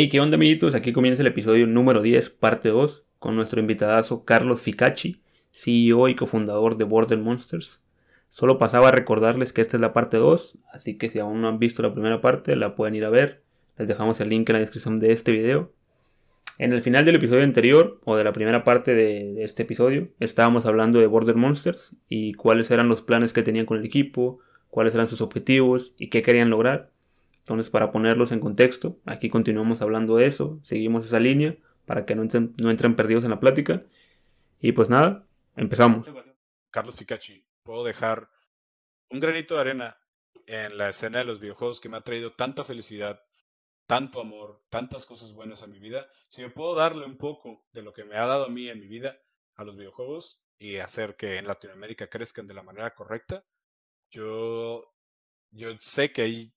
Y qué onda, amiguitos, aquí comienza el episodio número 10, parte 2, con nuestro invitadazo Carlos Ficacci, CEO y cofundador de Border Monsters. Solo pasaba a recordarles que esta es la parte 2, así que si aún no han visto la primera parte, la pueden ir a ver. Les dejamos el link en la descripción de este video. En el final del episodio anterior, o de la primera parte de este episodio, estábamos hablando de Border Monsters y cuáles eran los planes que tenían con el equipo, cuáles eran sus objetivos y qué querían lograr. Entonces, para ponerlos en contexto, aquí continuamos hablando de eso, seguimos esa línea para que no entren, perdidos en la plática. Y pues nada, empezamos. Carlos Ficacci, puedo dejar un granito de arena en la escena de los videojuegos que me ha traído tanta felicidad, tanto amor, tantas cosas buenas a mi vida. Si yo puedo darle un poco de lo que me ha dado a mí en mi vida a los videojuegos y hacer que en Latinoamérica crezcan de la manera correcta, yo, yo sé que ahí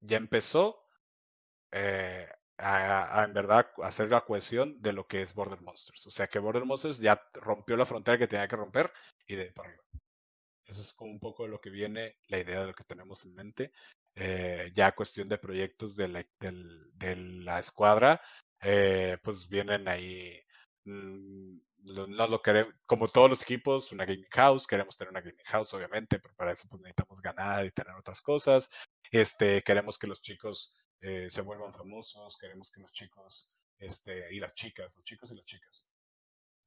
ya empezó eh, a, en verdad hacer la cohesión de lo que es Border Monsters. O sea que Border Monsters ya rompió la frontera que tenía que romper y de para arriba. Eso es como un poco lo que viene, la idea de lo que tenemos en mente. Eh, ya cuestión de proyectos de la, de la escuadra, eh, pues vienen ahí mm, no lo queremos, como todos los equipos, una gaming house, queremos tener una gaming house, obviamente, pero para eso pues, necesitamos ganar y tener otras cosas. Este, queremos que los chicos eh, se vuelvan famosos, queremos que los chicos, este, y las chicas, los chicos y las chicas,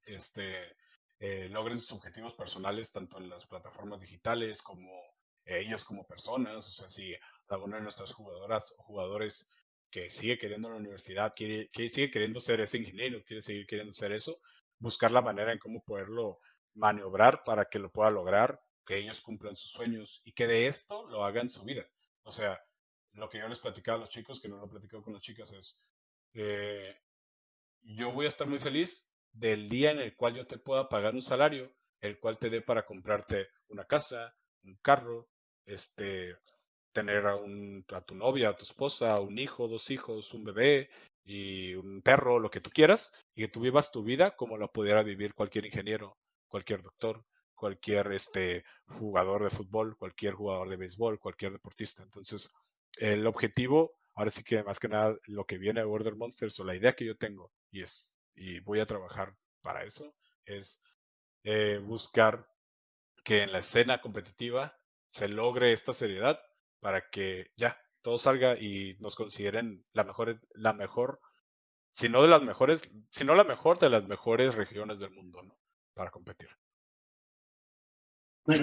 este, eh, logren sus objetivos personales tanto en las plataformas digitales como ellos como personas. O sea, si alguna de nuestras jugadoras o jugadores que sigue queriendo la universidad, quiere, que sigue queriendo ser ese ingeniero, quiere seguir queriendo ser eso, buscar la manera en cómo poderlo maniobrar para que lo pueda lograr, que ellos cumplan sus sueños y que de esto lo hagan su vida. O sea, lo que yo les platicaba a los chicos, que no lo he platicado con las chicas, es, eh, yo voy a estar muy feliz del día en el cual yo te pueda pagar un salario, el cual te dé para comprarte una casa, un carro, este, tener a, un, a tu novia, a tu esposa, un hijo, dos hijos, un bebé, y un perro, lo que tú quieras, y que tú vivas tu vida como la pudiera vivir cualquier ingeniero, cualquier doctor, cualquier este, jugador de fútbol, cualquier jugador de béisbol, cualquier deportista. Entonces, el objetivo, ahora sí que más que nada lo que viene de Border Monsters o la idea que yo tengo, y, es, y voy a trabajar para eso, es eh, buscar que en la escena competitiva se logre esta seriedad para que ya todo salga y nos consideren la mejor, la mejor, si no de las mejores, si no la mejor de las mejores regiones del mundo, ¿no? Para competir.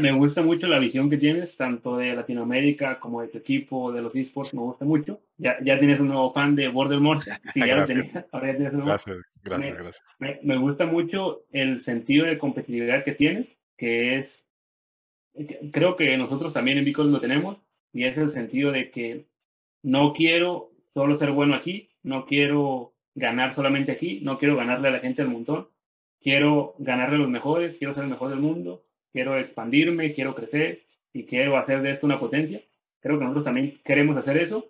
Me gusta mucho la visión que tienes, tanto de Latinoamérica como de tu equipo, de los esports, me gusta mucho. Ya, ya tienes un nuevo fan de Border sí, ya lo tenía, ahora ya tienes un nuevo. Gracias, gracias, me, gracias. Me, me, gusta mucho el sentido de competitividad que tienes, que es, creo que nosotros también en Bicos lo tenemos, y es el sentido de que no quiero solo ser bueno aquí, no quiero ganar solamente aquí, no quiero ganarle a la gente del montón, quiero ganarle a los mejores, quiero ser el mejor del mundo, quiero expandirme, quiero crecer y quiero hacer de esto una potencia. Creo que nosotros también queremos hacer eso.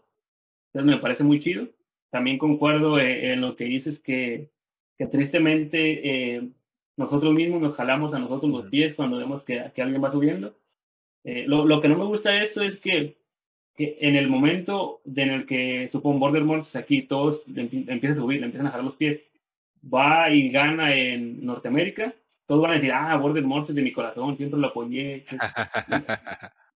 Entonces me parece muy chido. También concuerdo eh, en lo que dices que, que tristemente eh, nosotros mismos nos jalamos a nosotros los pies cuando vemos que, que alguien va subiendo eh, lo, que no me gusta de esto es que, que en el momento en el que, supongo, Border Monsters aquí todos empiezan a subir, le empiezan a jalar los pies, va y gana en Norteamérica, todos van a decir, ah, Border Monsters de mi corazón, siempre lo apoyé.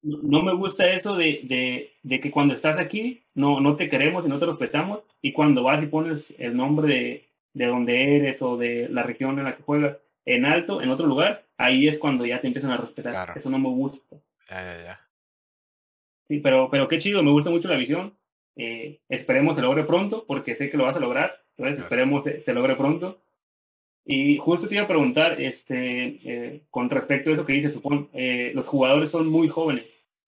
no, me gusta eso de, de, de, que cuando estás aquí no, no te queremos y no te respetamos, y cuando vas y pones el nombre de, de donde eres o de la región en la que juegas en alto, en otro lugar, ahí es cuando ya te empiezan a respetar. Eso no me gusta. Ya, ya, ya. Sí, pero, pero qué chido, me gusta mucho la visión. Eh, esperemos se logre pronto, porque sé que lo vas a lograr. Entonces, esperemos se, se, logre pronto. Y justo te iba a preguntar, este, eh, con respecto a eso que dices, supón, eh, los jugadores son muy jóvenes.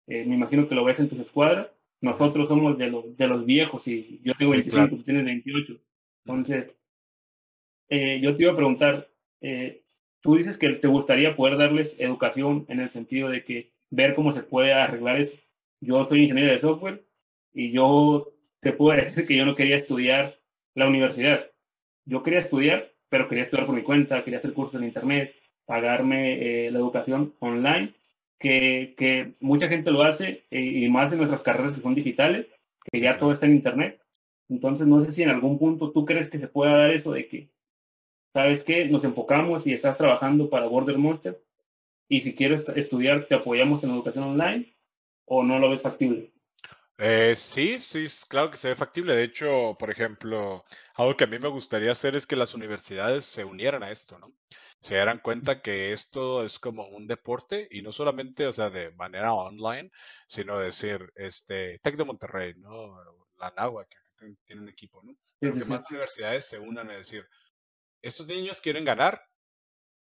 me imagino que lo ves en tus escuadras. Nosotros somos de los, de los viejos y yo tengo 25, tú tienes 28. Entonces, yo te iba a preguntar, tú dices que te gustaría poder darles educación en el sentido de que ver cómo se puede arreglar eso. Yo soy ingeniero de software y yo te puedo decir que yo no quería estudiar la universidad. Yo quería estudiar, pero quería estudiar por mi cuenta, quería hacer cursos en internet, pagarme eh, la educación online, que, que, mucha gente lo hace eh, y más en nuestras carreras que son digitales, que ya todo está en internet. Entonces, no sé si en algún punto tú crees que se pueda dar eso de que, ¿sabes qué? Nos enfocamos y estás trabajando para Border Monster y si quieres estudiar, te apoyamos en educación online o no lo ves factible. Eh, sí, sí, claro que se ve factible. De hecho, por ejemplo, algo que a mí me gustaría hacer es que las universidades se unieran a esto, ¿no? Se dieran cuenta que esto es como un deporte y no solamente, o sea, de manera online, sino decir, este, Tec de Monterrey, ¿no? La NAWA, que tiene un equipo, ¿no? Pero que más universidades se unan a decir, estos niños quieren ganar,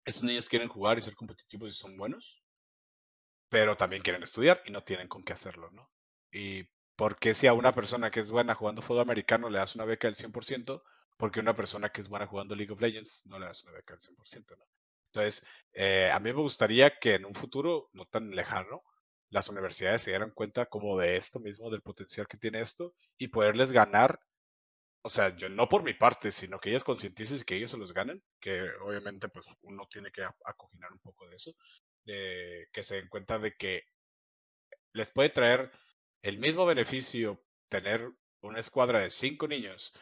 estos niños quieren jugar y ser competitivos y son buenos, pero también quieren estudiar y no tienen con qué hacerlo, ¿no? Y ¿Por qué si a una persona que es buena jugando fútbol americano le das una beca del 100%? Porque a una persona que es buena jugando League of Legends no le das una beca del 100%, ¿no? Entonces, eh, a mí me gustaría que en un futuro no tan lejano, las universidades se dieran cuenta como de esto mismo, del potencial que tiene esto, y poderles ganar, o sea, yo no por mi parte, sino que ellas concienticen que ellos se los ganen, que obviamente pues uno tiene que acoginar un poco de eso, de que se den cuenta de que les puede traer el mismo beneficio tener una escuadra de cinco niños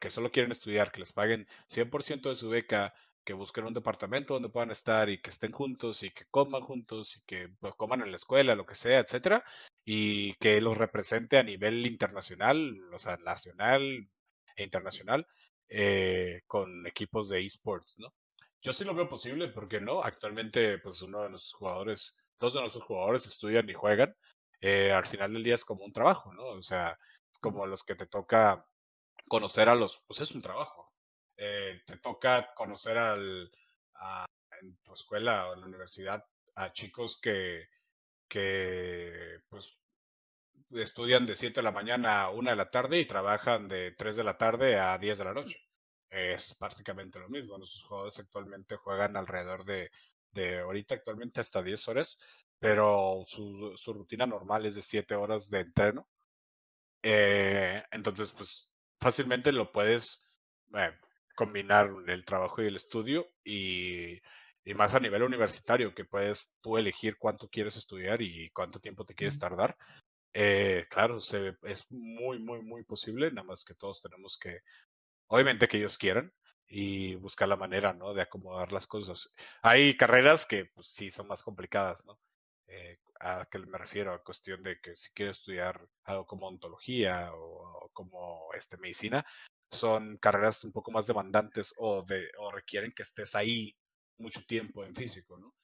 que solo quieren estudiar, que les paguen 100% de su beca, que busquen un departamento donde puedan estar y que estén juntos y que coman juntos y que pues, coman en la escuela, lo que sea, etcétera, y que los represente a nivel internacional, o sea, nacional e internacional, eh, con equipos de esports, ¿no? Yo sí lo veo posible, porque no? Actualmente, pues uno de nuestros jugadores, dos de nuestros jugadores estudian y juegan, eh, al final del día es como un trabajo, ¿no? O sea, es como los que te toca conocer a los, pues es un trabajo. Eh, te toca conocer al, en tu escuela o en la universidad a chicos que, que pues estudian de 7 de la mañana a 1 de la tarde y trabajan de 3 de la tarde a 10 de la noche. Es prácticamente lo mismo. Nuestros jugadores actualmente juegan alrededor de, de ahorita actualmente hasta 10 horas pero su, su rutina normal es de siete horas de entreno. Eh, entonces, pues fácilmente lo puedes eh, combinar el trabajo y el estudio y, y, más a nivel universitario, que puedes tú elegir cuánto quieres estudiar y cuánto tiempo te quieres tardar. Eh, claro, se, es muy, muy, muy posible, nada más que todos tenemos que, obviamente que ellos quieran, y buscar la manera, ¿no? De acomodar las cosas. Hay carreras que, pues sí, son más complicadas, ¿no? Eh, a qué me refiero, a cuestión de que si quieres estudiar algo como ontología o, como este, medicina, son carreras un poco más demandantes o, de, o requieren que estés ahí mucho tiempo en físico, ¿no?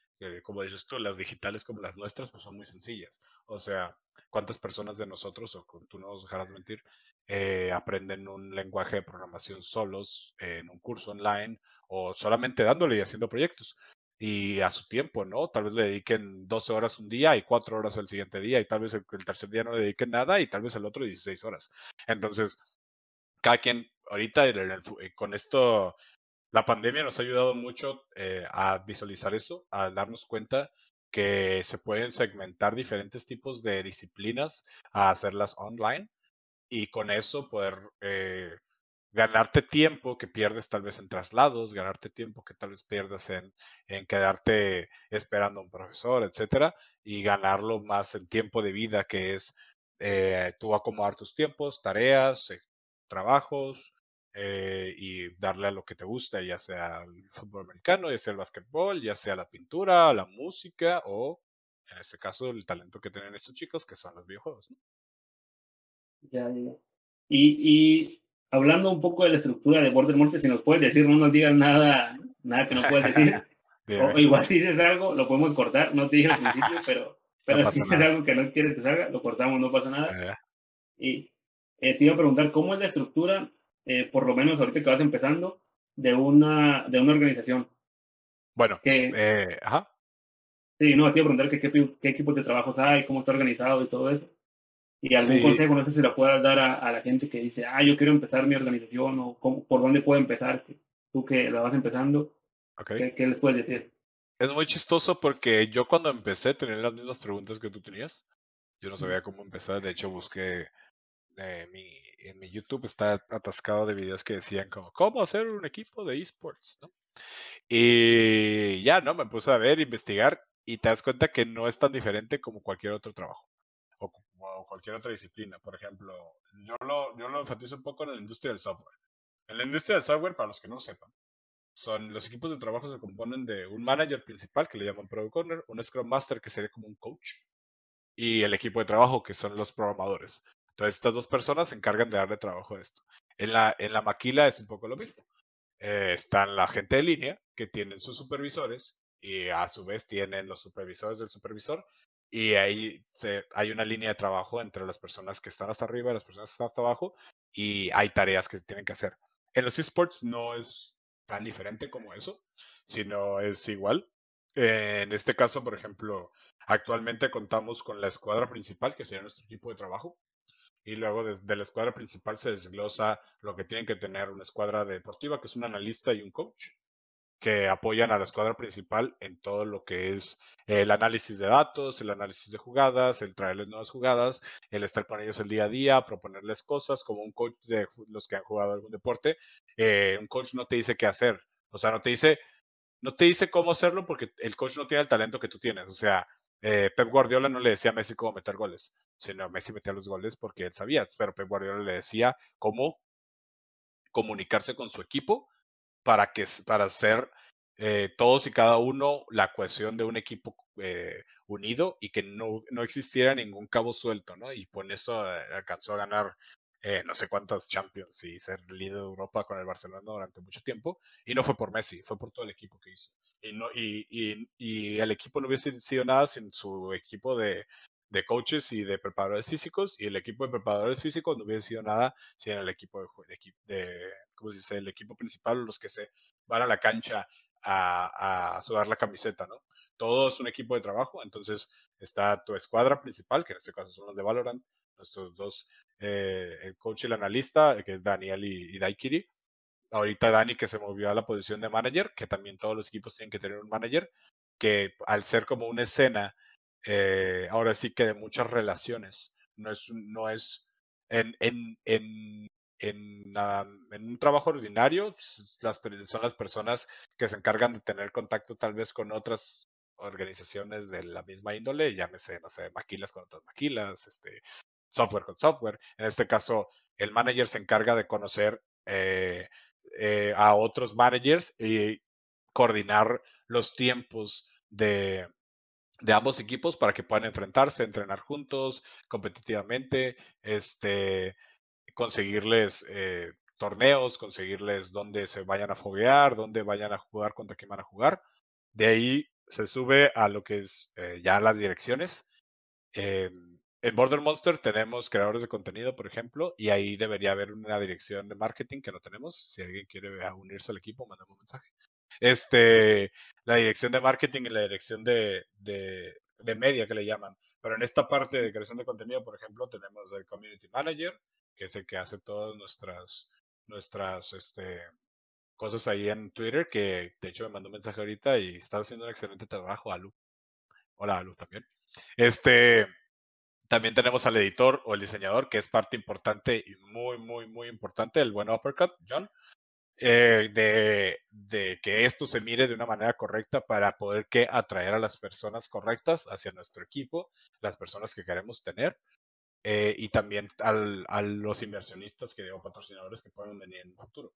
como dices tú, las digitales como las nuestras, pues son muy sencillas. O sea, ¿cuántas personas de nosotros, o tú no nos dejarás mentir, eh, aprenden un lenguaje de programación solos en un curso online o solamente dándole y haciendo proyectos? y a su tiempo, ¿no? Tal vez le dediquen 12 horas un día y 4 horas el siguiente día y tal vez el, tercer día no le dediquen nada y tal vez el otro 16 horas. Entonces, cada quien, ahorita eh, con esto, la pandemia nos ha ayudado mucho eh, a visualizar eso, a darnos cuenta que se pueden segmentar diferentes tipos de disciplinas a hacerlas online y con eso poder eh, ganarte tiempo que pierdes tal vez en traslados, ganarte tiempo que tal vez pierdas en, en quedarte esperando a un profesor, etcétera, y ganarlo más en tiempo de vida, que es eh, tú acomodar tus tiempos, tareas, eh, trabajos, eh, y darle a lo que te gusta, ya sea el fútbol americano, ya sea el básquetbol, ya sea la pintura, la música o, en este caso, el talento que tienen estos chicos, que son los videojuegos. Ya, ya. Y, y hablando un poco de la estructura de Border Monster, si nos puedes decir, no nos digas nada, nada que no puedas decir. o, igual si dices algo, lo podemos cortar, no te dije al principio, pero, pero si dices algo que no quieres que salga, lo cortamos, no pasa nada. Y eh, te iba a preguntar, ¿cómo es la estructura, eh, por lo menos ahorita que vas empezando, de una, de una organización? Bueno, eh, ajá. Sí, no, te iba a preguntar qué, qué, qué equipos de trabajo hay, cómo está organizado y todo eso. Y algún consejo, no sé si lo puedas dar a, la gente que dice, ah, yo quiero empezar mi organización o por dónde puedo empezar, tú que la vas empezando, ¿qué, les puedes decir? Es muy chistoso porque yo cuando empecé tenía las mismas preguntas que tú tenías. Yo no sabía cómo empezar, de hecho busqué eh, mi, en mi YouTube está atascado de videos que decían como cómo hacer un equipo de esports, ¿no? Y ya, ¿no? Me puse a ver, investigar y te das cuenta que no es tan diferente como cualquier otro trabajo o cualquier otra disciplina. Por ejemplo, yo lo, yo lo enfatizo un poco en la industria del software. En la industria del software, para los que no sepan, son los equipos de trabajo se componen de un manager principal que le llaman Product Owner, un Scrum Master que sería como un coach y el equipo de trabajo que son los programadores. Entonces estas dos personas se encargan de darle trabajo a esto. En la, en la maquila es un poco lo mismo. Eh, están la gente de línea que tienen sus supervisores y a su vez tienen los supervisores del supervisor y ahí hay una línea de trabajo entre las personas que están hasta arriba y las personas que están hasta abajo y hay tareas que se tienen que hacer. En los esports no es tan diferente como eso, sino es igual. en este caso, por ejemplo, actualmente contamos con la escuadra principal, que sería nuestro equipo de trabajo, y luego desde la escuadra principal se desglosa lo que tienen que tener una escuadra deportiva, que es un analista y un coach, que apoyan a la escuadra principal en todo lo que es el análisis de datos, el análisis de jugadas, el traerles nuevas jugadas, el estar con ellos el día a día, proponerles cosas, como un coach de los que han jugado algún deporte, eh, un coach no te dice qué hacer, o sea, no te dice, no te dice cómo hacerlo porque el coach no tiene el talento que tú tienes, o sea, eh, Pep Guardiola no le decía a Messi cómo meter goles, sino Messi metía los goles porque él sabía, pero Pep Guardiola le decía cómo comunicarse con su equipo para, que, para hacer eh, todos y cada uno la cohesión de un equipo eh, unido y que no, no, existiera ningún cabo suelto, ¿no? Y por eso eh, alcanzó a ganar no sé cuántas Champions y ser líder de Europa con el Barcelona durante mucho tiempo. Y no fue por Messi, fue por todo el equipo que hizo. Y, no, y, y, y el equipo no hubiese sido nada sin su equipo de, de coaches y de preparadores físicos y el equipo de preparadores físicos no hubiese sido nada sin el equipo de, de, ¿cómo se dice? El equipo principal, los que se van a la cancha a, a sudar la camiseta, ¿no? Todo es un equipo de trabajo, entonces está tu escuadra principal, que en este caso son los de Valorant, nuestros dos, eh, el coach y el analista, que es Daniel y, y Daikiri. Ahorita Dani que se movió a la posición de manager, que también todos los equipos tienen que tener un manager, que al ser como una escena eh, ahora sí que de muchas relaciones. No es, no es en, en, en, en, un trabajo ordinario, pues, las, son las personas que se encargan de tener contacto tal vez con otras organizaciones de la misma índole, llámese, no sé, maquilas con otras maquilas, este, software con software. En este caso, el manager se encarga de conocer eh, eh, a otros managers y coordinar los tiempos de, de ambos equipos para que puedan enfrentarse, entrenar juntos competitivamente, este, conseguirles eh, torneos, conseguirles dónde se vayan a foguear, dónde vayan a jugar, contra quién van a jugar. De ahí se sube a lo que es eh, ya las direcciones. Eh, en Border Monster tenemos creadores de contenido, por ejemplo, y ahí debería haber una dirección de marketing que no tenemos. Si alguien quiere unirse al equipo, mandame un mensaje este, la dirección de marketing y la dirección de, de, de, media que le llaman. Pero en esta parte de creación de contenido, por ejemplo, tenemos el Community Manager, que es el que hace todas nuestras, nuestras este, cosas ahí en Twitter, que de hecho me mandó un mensaje ahorita y está haciendo un excelente trabajo, Alu. Hola, Alu, también. Este, también tenemos al editor o el diseñador, que es parte importante y muy, muy, muy importante, el buen Uppercut, John, eh, de, de, que esto se mire de una manera correcta para poder que atraer a las personas correctas hacia nuestro equipo, las personas que queremos tener, eh, y también al, a los inversionistas que, o patrocinadores que pueden venir en el futuro.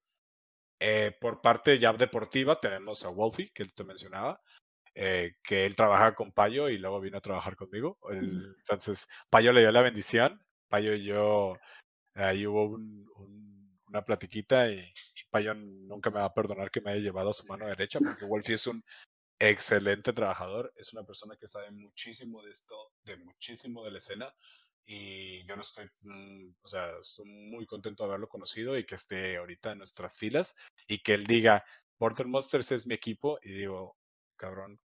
Eh, por parte ya deportiva tenemos a Wolfie, que te mencionaba, eh, que él trabaja con Payo y luego vino a trabajar conmigo. El, entonces, Payo le dio la bendición, Payo y yo, ahí hubo un, un una platiquita y, y Payon nunca me va a perdonar que me haya llevado a su mano derecha porque Wolfie es un excelente trabajador, es una persona que sabe muchísimo de esto, de muchísimo de la escena y yo no estoy, mm, o sea, estoy muy contento de haberlo conocido y que esté ahorita en nuestras filas y que él diga, Porter Monsters es mi equipo y digo, cabrón,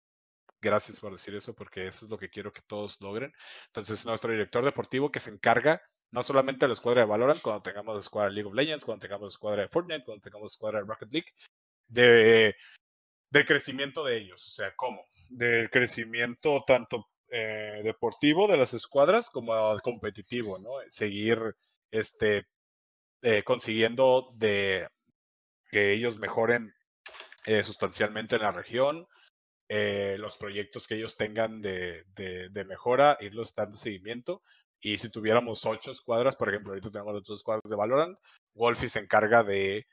gracias por decir eso porque eso es lo que quiero que todos logren. Entonces, nuestro director deportivo que se encarga no solamente a la escuadra de Valorant, cuando tengamos la escuadra de League of Legends, cuando tengamos la escuadra de Fortnite, cuando tengamos la escuadra de Rocket League, de, del crecimiento de ellos. O sea, ¿cómo? Del crecimiento tanto eh, deportivo de las escuadras como competitivo, ¿no? Seguir este, eh, consiguiendo de que ellos mejoren eh, sustancialmente en la región, los proyectos que ellos tengan de, de, de, mejora, irlos dando seguimiento. Y si tuviéramos ocho escuadras, por ejemplo, ahorita tenemos dos escuadras de Valorant, Wolfie se encarga de,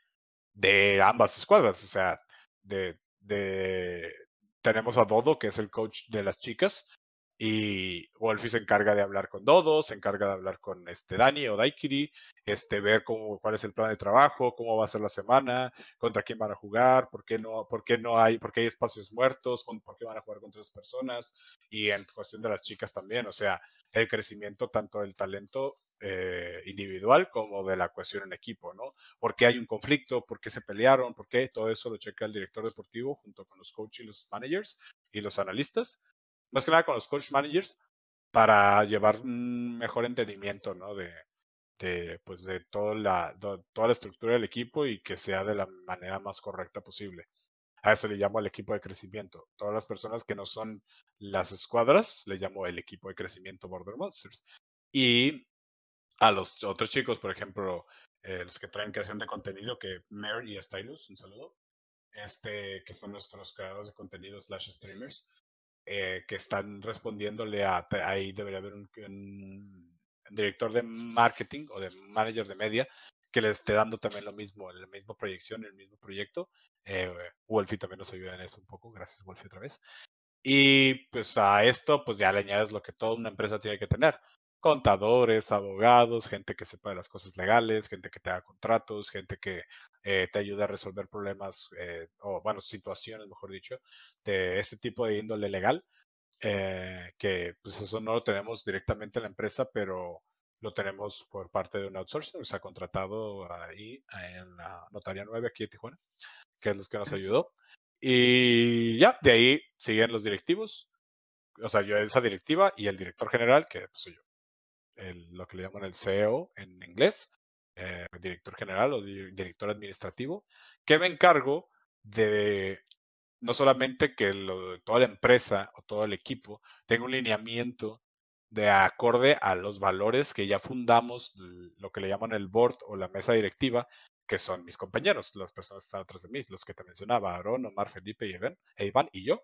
de ambas escuadras, o sea, de, de, tenemos a Dodo, que es el coach de las chicas, y Wolfie se encarga de hablar con Dodo, se encarga de hablar con este Dani o Daikiri, este, ver cómo, cuál es el plan de trabajo, cómo va a ser la semana, contra quién van a jugar, por qué no, por qué no hay, por qué hay espacios muertos, por qué van a jugar con tres personas, y en cuestión de las chicas también, o sea, el crecimiento tanto del talento eh, individual como de la cohesión en equipo, ¿no? ¿Por qué hay un conflicto? ¿Por qué se pelearon? ¿Por qué? Todo eso lo checa el director deportivo junto con los coaches los managers y los analistas más que nada con los coach managers, para llevar un mejor entendimiento, ¿no? De, de pues de toda la, toda la estructura del equipo y que sea de la manera más correcta posible. A eso le llamo el equipo de crecimiento. Todas las personas que no son las escuadras, le llamo el equipo de crecimiento Border Monsters. Y a los otros chicos, por ejemplo, eh, los que traen creación de contenido, que Mary y Stylus, un saludo, este, que son nuestros creadores de contenido slash streamers, eh, que están respondiéndole a, ahí debería haber un, director de marketing o de manager de media que le esté dando también lo mismo, la misma proyección, el mismo proyecto. Eh, Wolfie también nos ayuda en eso un poco, gracias Wolfie otra vez. Y pues a esto pues ya le añades lo que toda una empresa tiene que tener. Contadores, abogados, gente que sepa de las cosas legales, gente que te haga contratos, gente que eh, te ayude a resolver problemas eh, o, bueno, situaciones, mejor dicho, de este tipo de índole legal, eh, que pues eso no lo tenemos directamente en la empresa, pero lo tenemos por parte de un outsourcing, se ha contratado ahí en la Notaría 9 aquí en Tijuana, que es los que nos ayudó. Y ya, de ahí siguen los directivos, o sea, yo esa directiva y el director general, que pues, soy yo, el, lo que le llaman el CEO en inglés, eh, director general o director administrativo, que me encargo de no solamente que toda la empresa o todo el equipo tenga un lineamiento de acorde a los valores que ya fundamos, lo que le llaman el board o la mesa directiva, que son mis compañeros, las personas que están atrás de mí, los que te mencionaba, Aaron, Omar, Felipe y e Iván y yo,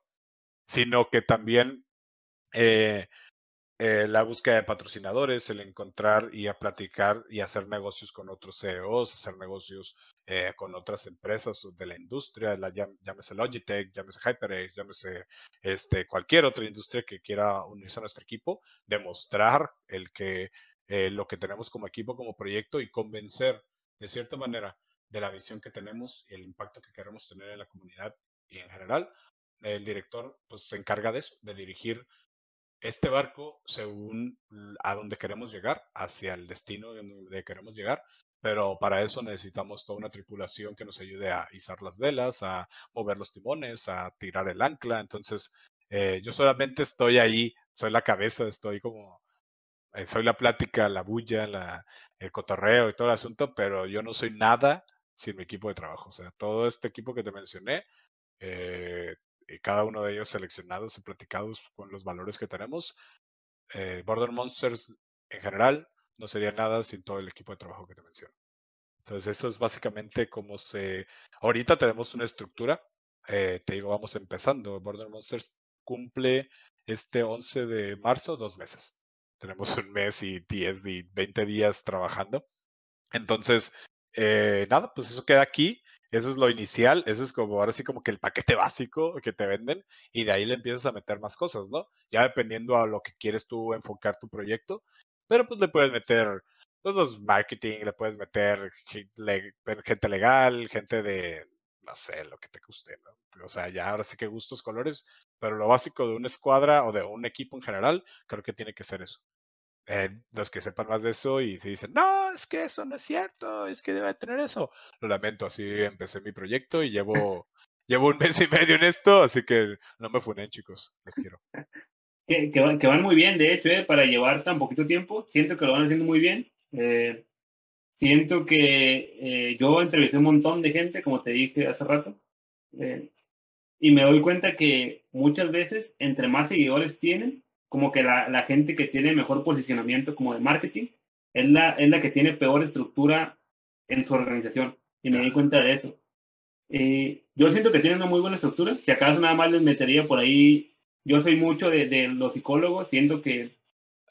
sino que también eh, eh, la búsqueda de patrocinadores, el encontrar y a platicar y hacer negocios con otros CEOs, hacer negocios eh, con otras empresas de la industria, llámese Logitech, llámese HyperX, llámese este, cualquier otra industria que quiera unirse a nuestro equipo, demostrar el que eh, lo que tenemos como equipo, como proyecto y convencer de cierta manera de la visión que tenemos y el impacto que queremos tener en la comunidad y en general. El director pues se encarga de dirigir este barco según a donde queremos llegar, hacia el destino donde queremos llegar, pero para eso necesitamos toda una tripulación que nos ayude a izar las velas, a mover los timones, a tirar el ancla. Entonces, eh, yo solamente estoy ahí, soy la cabeza, estoy como, eh, soy la plática, la bulla, la, el cotorreo y todo el asunto, pero yo no soy nada sin mi equipo de trabajo. O sea, todo este equipo que te mencioné, eh, eh, cada uno de ellos seleccionados y platicados con los valores que tenemos. Eh, Border Monsters en general no sería nada sin todo el equipo de trabajo que te menciono. Entonces eso es básicamente como se... Ahorita tenemos una estructura, eh, te digo, vamos empezando. Border Monsters cumple este 11 de marzo dos meses. Tenemos un mes y 10 y 20 días trabajando. Entonces, nada, pues eso queda aquí. Eso es lo inicial, eso es como ahora sí como que el paquete básico que te venden y de ahí le empiezas a meter más cosas, ¿no? Ya dependiendo a lo que quieres tú enfocar tu proyecto, pero pues le puedes meter pues, los marketing, le puedes meter gente legal, gente de, no sé, lo que te guste, ¿no? O sea, ya ahora sí que gustos, colores, pero lo básico de una escuadra o de un equipo en general, creo que tiene que ser eso. Eh, los que sepan más de eso y se dicen, no, es que eso no es cierto, es que debe tener eso. Lo lamento, así empecé mi proyecto y llevo, llevo un mes y medio en esto, así que no me funen, chicos, les quiero. Que, que, que van muy bien, de hecho, eh, para llevar tan poquito tiempo, siento que lo van haciendo muy bien. Eh, siento que yo entrevisté un montón de gente, como te dije hace rato, y me doy cuenta que muchas veces, entre más seguidores tienen, como que la, la, gente que tiene mejor posicionamiento como de marketing es la, es la que tiene peor estructura en su organización. Y me di cuenta de eso. Eh, yo siento que tienen una muy buena estructura. Si acaso nada más les metería por ahí, yo soy mucho de, de los psicólogos, siento que,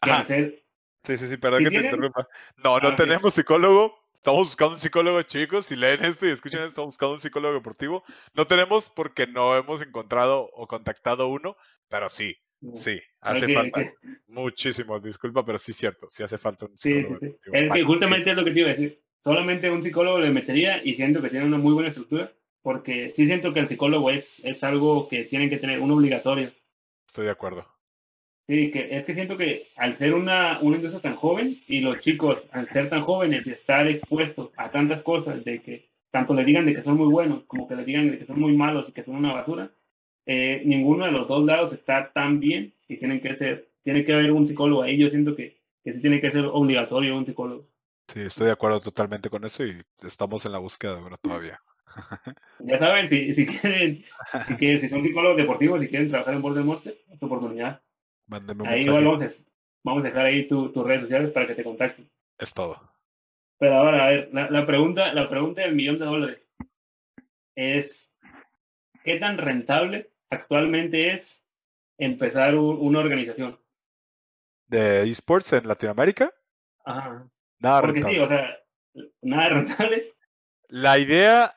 que ser, Sí, sí, sí, perdón que te interrumpa. No, no ah, tenemos psicólogo. Estamos buscando un psicólogo, chicos. Si leen esto y escuchan esto, estamos buscando un psicólogo deportivo. No tenemos porque no hemos encontrado o contactado uno, pero sí, sí, hace falta. Muchísimo, disculpa, pero sí es cierto, sí hace falta un psicólogo. Sí, sí, Es que justamente es lo que te iba a decir. Solamente un psicólogo le metería y siento que tiene una muy buena estructura, porque sí siento que el psicólogo es, es algo que tienen que tener, un obligatorio. Estoy de acuerdo. Sí, que es que siento que al ser una, una industria tan joven y los chicos, al ser tan jóvenes y estar expuestos a tantas cosas, de que tanto le digan de que son muy buenos como que le digan de que son muy malos y que son una basura, eh, ninguno de los dos lados está tan bien y tienen que ser, tiene que haber un psicólogo ahí. Yo siento que, que sí tiene que ser obligatorio un psicólogo. Sí, estoy de acuerdo totalmente con eso y estamos en la búsqueda ahora todavía. ya saben, si, si quieren, si, si son psicólogos deportivos, si quieren trabajar en Border Monster, es tu oportunidad ahí igual vamos a, dejar ahí tus redes sociales para que te contacten. Es todo. Pero ahora, a ver, la, pregunta, la pregunta del millón de dólares es, ¿qué tan rentable actualmente es empezar una organización? ¿De esports en Latinoamérica? Ajá. Nada Porque sí, o sea, nada rentable. La idea,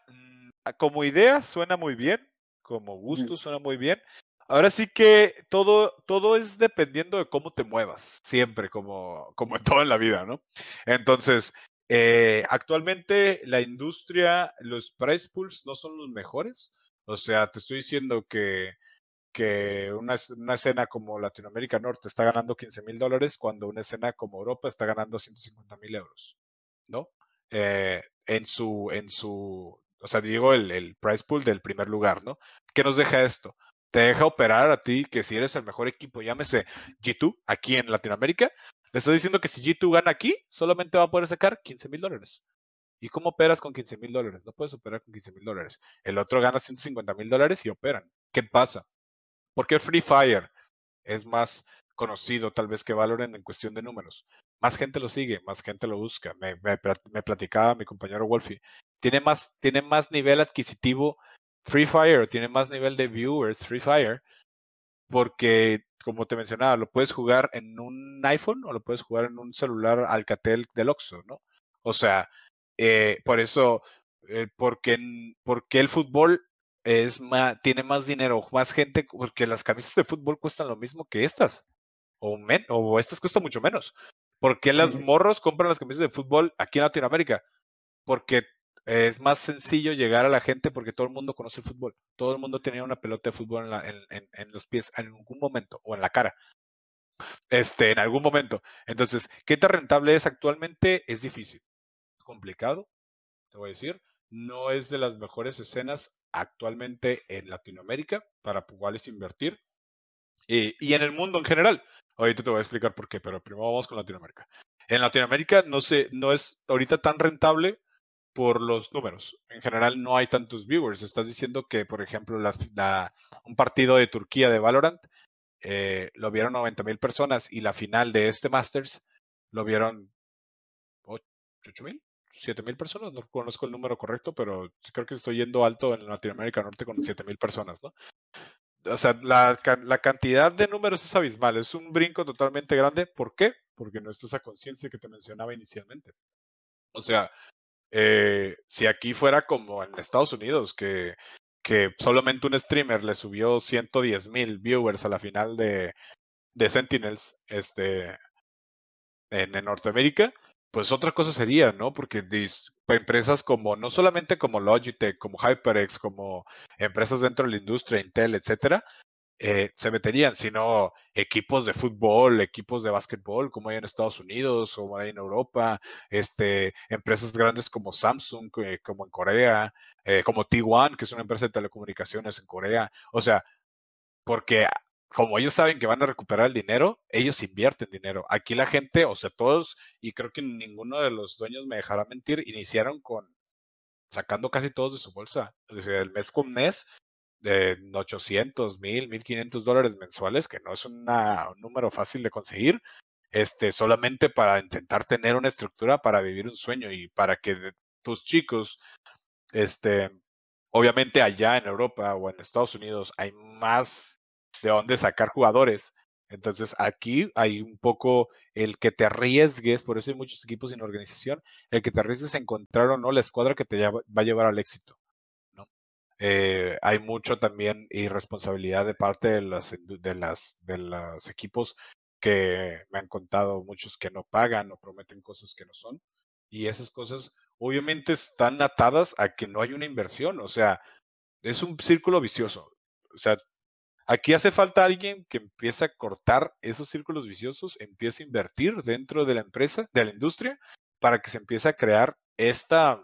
como idea suena muy bien, como gusto suena muy bien. Ahora sí que todo, todo es dependiendo de cómo te muevas, siempre, como, como en todo en la vida, ¿no? Entonces, eh, actualmente la industria, los price pools no son los mejores. O sea, te estoy diciendo que, que una, una escena como Latinoamérica Norte está ganando 15 mil dólares cuando una escena como Europa está ganando 150 mil euros, ¿no? Eh, en su, en su, o sea, digo el, el price pool del primer lugar, ¿no? ¿Qué nos deja esto? te deja operar a ti, que si eres el mejor equipo, llámese G2, aquí en Latinoamérica, le estoy diciendo que si G2 gana aquí, solamente va a poder sacar 15 mil dólares. ¿Y cómo operas con 15 mil dólares? No puedes operar con 15 mil dólares. El otro gana 150 mil dólares y operan. ¿Qué pasa? Porque Free Fire es más conocido tal vez que Valorant en cuestión de números. Más gente lo sigue, más gente lo busca. Me, me platicaba mi compañero Wolfie. Tiene más, tiene más nivel adquisitivo Free Fire tiene más nivel de viewers Free Fire porque, como te mencionaba, lo puedes jugar en un iPhone o lo puedes jugar en un celular Alcatel del Oxxo, ¿no? O sea, eh, por eso, eh, porque, porque el fútbol es más, tiene más dinero, más gente, porque las camisas de fútbol cuestan lo mismo que estas, o, o estas cuestan mucho menos. ¿Por qué las morros compran las camisas de fútbol aquí en Latinoamérica? Porque es más sencillo llegar a la gente porque todo el mundo conoce el fútbol. Todo el mundo tenía una pelota de fútbol en, los pies en algún momento o en la cara. Este, en algún momento. Entonces, ¿qué tan rentable es actualmente? Es difícil. Complicado, te voy a decir. No es de las mejores escenas actualmente en Latinoamérica para cuáles invertir. Y, y en el mundo en general. Ahorita te voy a explicar por qué, pero primero vamos con Latinoamérica. En Latinoamérica no, sé, no es ahorita tan rentable por los números. En general no hay tantos viewers. Estás diciendo que, por ejemplo, un partido de Turquía de Valorant eh, lo vieron 90 mil personas y la final de este Masters lo vieron 8 mil, 7 mil personas. No conozco el número correcto, pero creo que estoy yendo alto en Latinoamérica Norte con 7 mil personas, ¿no? O sea, la, la, cantidad de números es abismal, es un brinco totalmente grande. ¿Por qué? Porque no está esa conciencia que te mencionaba inicialmente. O sea, eh, si aquí fuera como en Estados Unidos, que, que solamente un streamer le subió 110 mil viewers a la final de, de Sentinels este, en, Norteamérica, pues otra cosa sería, ¿no? Porque empresas como, no solamente como Logitech, como HyperX, como empresas dentro de la industria, Intel, etcétera, eh, se meterían, sino equipos de fútbol, equipos de básquetbol, como hay en Estados Unidos o hay en Europa, este, empresas grandes como Samsung, eh, como en Corea, eh, como T1, que es una empresa de telecomunicaciones en Corea. O sea, porque como ellos saben que van a recuperar el dinero, ellos invierten dinero. Aquí la gente, o sea, todos, y creo que ninguno de los dueños me dejará mentir, iniciaron con sacando casi todos de su bolsa. Desde el mes con mes de 800, 1000, 1500 dólares mensuales, que no es un número fácil de conseguir, este, solamente para intentar tener una estructura para vivir un sueño y para que tus chicos, este, obviamente allá en Europa o en Estados Unidos hay más de dónde sacar jugadores. Entonces aquí hay un poco el que te arriesgues, por eso hay muchos equipos sin organización, el que te arriesgues a encontrar o no la escuadra que te va a llevar al éxito. ¿no? Eh, hay mucho también irresponsabilidad de parte de, las, de, las, de los equipos que me han contado muchos que no pagan o prometen cosas que no son. Y esas cosas obviamente están atadas a que no hay una inversión. O sea, es un círculo vicioso. O sea, Aquí hace falta alguien que empiece a cortar esos círculos viciosos, empiece a invertir dentro de la empresa, de la industria, para que se empiece a crear esta,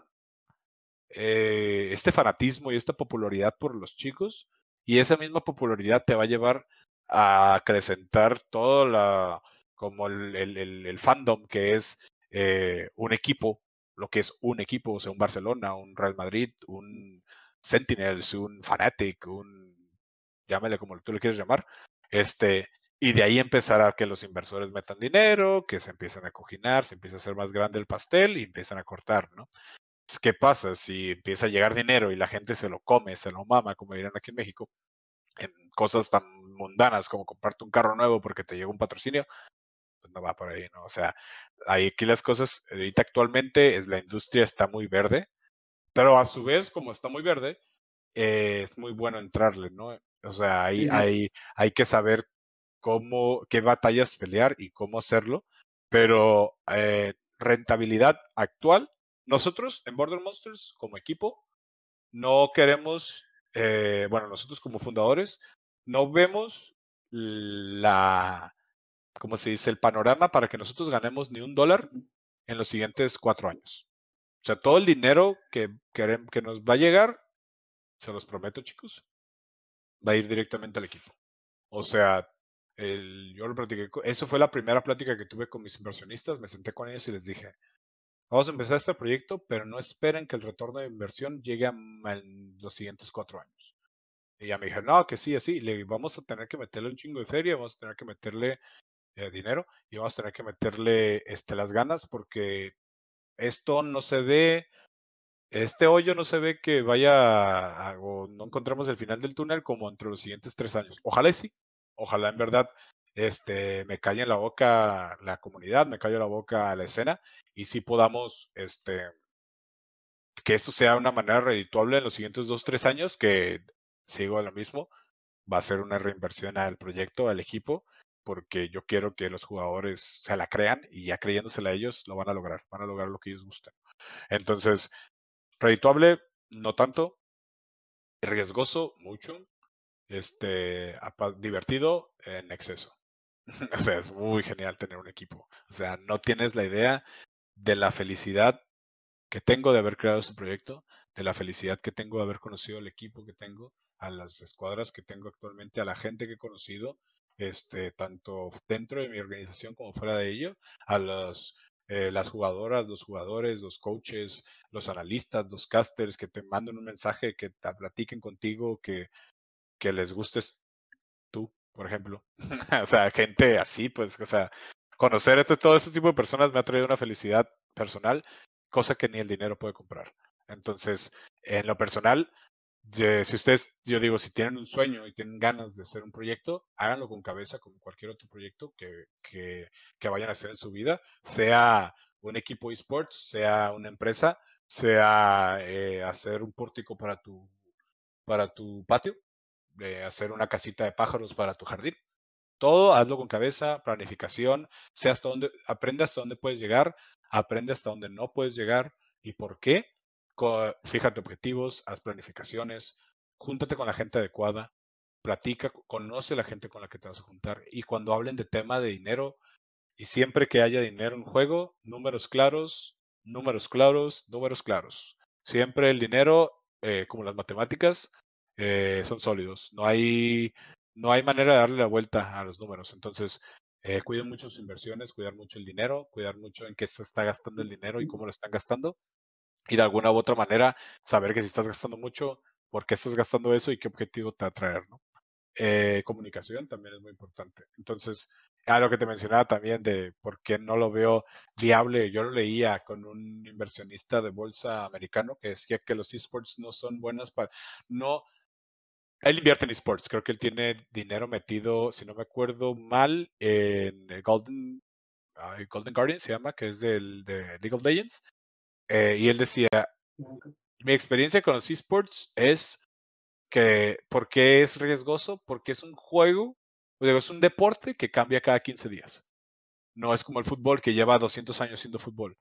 eh, este fanatismo y esta popularidad por los chicos. Y esa misma popularidad te va a llevar a acrecentar todo la, como el, fandom que es eh, un equipo, lo que es un equipo, o sea, un Barcelona, un Real Madrid, un Sentinels, un Fanatic, un llámale como tú le quieres llamar, este, y de ahí empezar a que los inversores metan dinero, que se empiecen a coginar, se empieza a hacer más grande el pastel y empiezan a cortar, ¿no? ¿Qué pasa si empieza a llegar dinero y la gente se lo come, se lo mama, como dirían aquí en México, en cosas tan mundanas como comprarte un carro nuevo porque te llega un patrocinio? Pues no va por ahí, ¿no? O sea, ahí aquí las cosas, ahorita actualmente es, la industria está muy verde, pero a su vez, como está muy verde, eh, es muy bueno entrarle, ¿no? O sea, hay, hay, hay que saber cómo, qué batallas pelear y cómo hacerlo, pero eh, rentabilidad actual, nosotros en Border Monsters como equipo no queremos, eh, bueno, nosotros como fundadores no vemos la, ¿cómo se dice? El panorama para que nosotros ganemos ni un dólar en los siguientes cuatro años. O sea, todo el dinero que, que nos va a llegar, se los prometo, chicos, va a ir directamente al equipo. O sea, el, yo lo platiqué, eso fue la primera plática que tuve con mis inversionistas, me senté con ellos y les dije, vamos a empezar este proyecto, pero no esperen que el retorno de inversión llegue en los siguientes cuatro años. Y ya me dijeron, no, que sí, así, le vamos a tener que meterle un chingo de feria, vamos a tener que meterle eh, dinero y vamos a tener que meterle este, las ganas porque esto no se ve este hoyo no se ve que vaya o no encontramos el final del túnel como entre los siguientes tres años. Ojalá sí, ojalá en verdad este, me calle en la boca la comunidad, me calle en la boca la escena y sí podamos este, que esto sea una manera redituable en los siguientes dos, tres años, que sigo a lo mismo, va a ser una reinversión al proyecto, al equipo, porque yo quiero que los jugadores se la crean y ya creyéndosela a ellos lo van a lograr, van a lograr lo que ellos gusten. Entonces, Redituable, no tanto. Riesgoso, mucho. Este, divertido, en exceso. o sea, es muy genial tener un equipo. O sea, no tienes la idea de la felicidad que tengo de haber creado este proyecto, de la felicidad que tengo de haber conocido el equipo que tengo, a las escuadras que tengo actualmente, a la gente que he conocido, este, tanto dentro de mi organización como fuera de ello, a los eh, las jugadoras, los jugadores, los coaches, los analistas, los casters que te manden un mensaje, que te platiquen contigo, que, que les gustes tú, por ejemplo. o sea, gente así, pues, o sea, conocer este, todo este tipo de personas me ha traído una felicidad personal, cosa que ni el dinero puede comprar. Entonces, en lo personal, si ustedes, yo digo, si tienen un sueño y tienen ganas de hacer un proyecto, háganlo con cabeza como cualquier otro proyecto que, que, que vayan a hacer en su vida, sea un equipo esports, sea una empresa, sea eh, hacer un pórtico para tu, para tu patio, eh, hacer una casita de pájaros para tu jardín. Todo hazlo con cabeza, planificación, sea hasta dónde, aprende hasta dónde puedes llegar, aprende hasta dónde no puedes llegar y por qué fíjate objetivos, haz planificaciones, júntate con la gente adecuada, platica, conoce a la gente con la que te vas a juntar y cuando hablen de tema de dinero y siempre que haya dinero en juego, números claros, números claros, números claros. Siempre el dinero, eh, como las matemáticas, eh, son sólidos. No hay, no hay manera de darle la vuelta a los números. Entonces, eh, cuiden mucho sus inversiones, cuidar mucho el dinero, cuidar mucho en qué se está gastando el dinero y cómo lo están gastando y de alguna u otra manera saber que si estás gastando mucho, por qué estás gastando eso y qué objetivo te va traer, ¿no? Eh, comunicación también es muy importante. Entonces, a lo que te mencionaba también de por qué no lo veo viable, yo lo leía con un inversionista de bolsa americano que decía que los esports no son buenas para, no, él invierte en esports. Creo que él tiene dinero metido, si no me acuerdo mal, en Golden, Golden Guardian se llama, que es del, de League of Legends. Eh, y él decía, mi experiencia con los esports es que, ¿por qué es riesgoso? Porque es un juego, es un deporte que cambia cada 15 días. No es como el fútbol que lleva 200 años siendo fútbol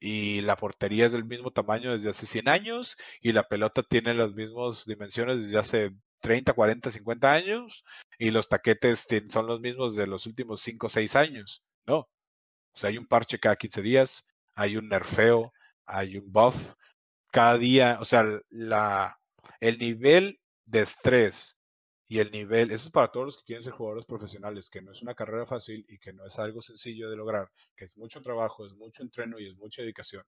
y la portería es del mismo tamaño desde hace 100 años y la pelota tiene las mismas dimensiones desde hace 30, 40, 50 años y los taquetes son los mismos de los últimos 5 o 6 años. No. O sea, hay un parche cada 15 días, hay un nerfeo, hay un buff cada día. O sea, la, el nivel de estrés y el nivel, eso es para todos los que quieren ser jugadores profesionales, que no es una carrera fácil y que no es algo sencillo de lograr, que es mucho trabajo, es mucho entreno y es mucha dedicación.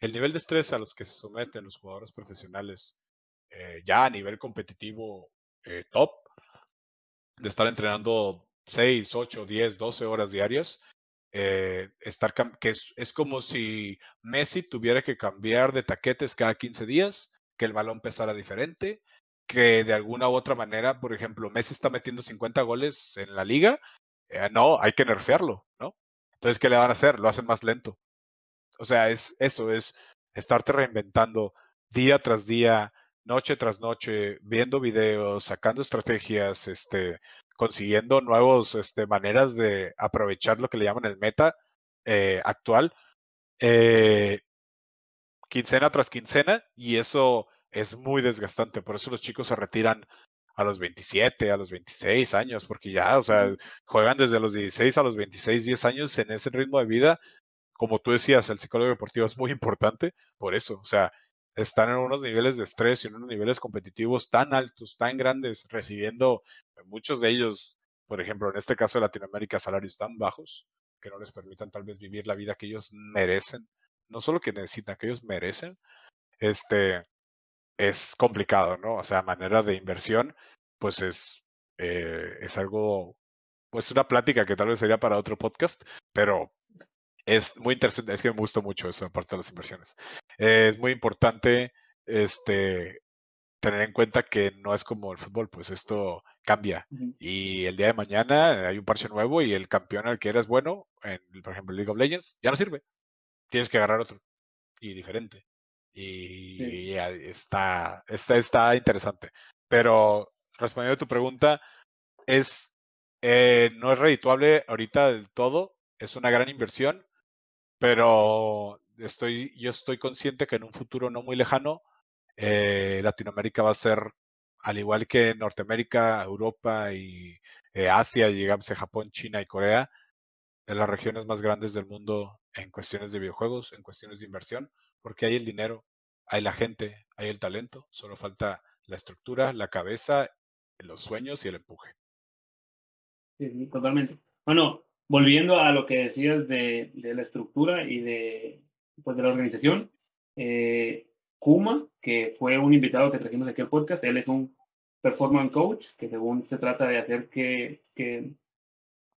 El nivel de estrés a los que se someten los jugadores profesionales eh, ya a nivel competitivo eh, top, de estar entrenando 6, 8, 10, 12 horas diarias, eh, estar que es, es, como si Messi tuviera que cambiar de taquetes cada 15 días, que el balón pesara diferente, que de alguna u otra manera, por ejemplo, Messi está metiendo 50 goles en la liga, eh, no, hay que nerfearlo, ¿no? Entonces, ¿qué le van a hacer? Lo hacen más lento. O sea, es eso, es estarte reinventando día tras día, noche tras noche, viendo videos, sacando estrategias, este, consiguiendo nuevos este, maneras de aprovechar lo que le llaman el meta eh, actual, eh, quincena tras quincena, y eso es muy desgastante. Por eso los chicos se retiran a los 27, a los 26 años, porque ya, o sea, juegan desde los 16 a los 26, 10 años en ese ritmo de vida. Como tú decías, el psicólogo deportivo es muy importante por eso, o sea, están en unos niveles de estrés y en unos niveles competitivos tan altos, tan grandes, recibiendo muchos de ellos, por ejemplo, en este caso de Latinoamérica, salarios tan bajos que no les permitan tal vez vivir la vida que ellos merecen, no solo que necesitan, que ellos merecen. Este, es complicado, ¿no? O sea, manera de inversión, pues es, eh, es algo, pues una plática que tal vez sería para otro podcast, pero es muy interesante, es que me gusta mucho esa parte de las inversiones. es muy importante este, tener en cuenta que no es como el fútbol, pues esto cambia. Y el día de mañana hay un parche nuevo y el campeón al que eres bueno, en, por ejemplo, League of Legends, ya no sirve. Tienes que agarrar otro y diferente. Y, está, está, está interesante. Pero respondiendo a tu pregunta, es eh, no es redituable ahorita del todo, es una gran inversión, pero estoy, yo estoy consciente que en un futuro no muy lejano, eh, Latinoamérica va a ser, al igual que Norteamérica, Europa y eh, Asia, digamos Japón, China y Corea, de las regiones más grandes del mundo en cuestiones de videojuegos, en cuestiones de inversión, porque hay el dinero, hay la gente, hay el talento, solo falta la estructura, la cabeza, los sueños y el empuje. Sí, totalmente. Bueno, volviendo a lo que decías de, de la estructura y de, pues, de la organización, eh, Kuma, que fue un invitado que trajimos aquí al podcast, él es un performance coach, que según se trata de hacer que, que,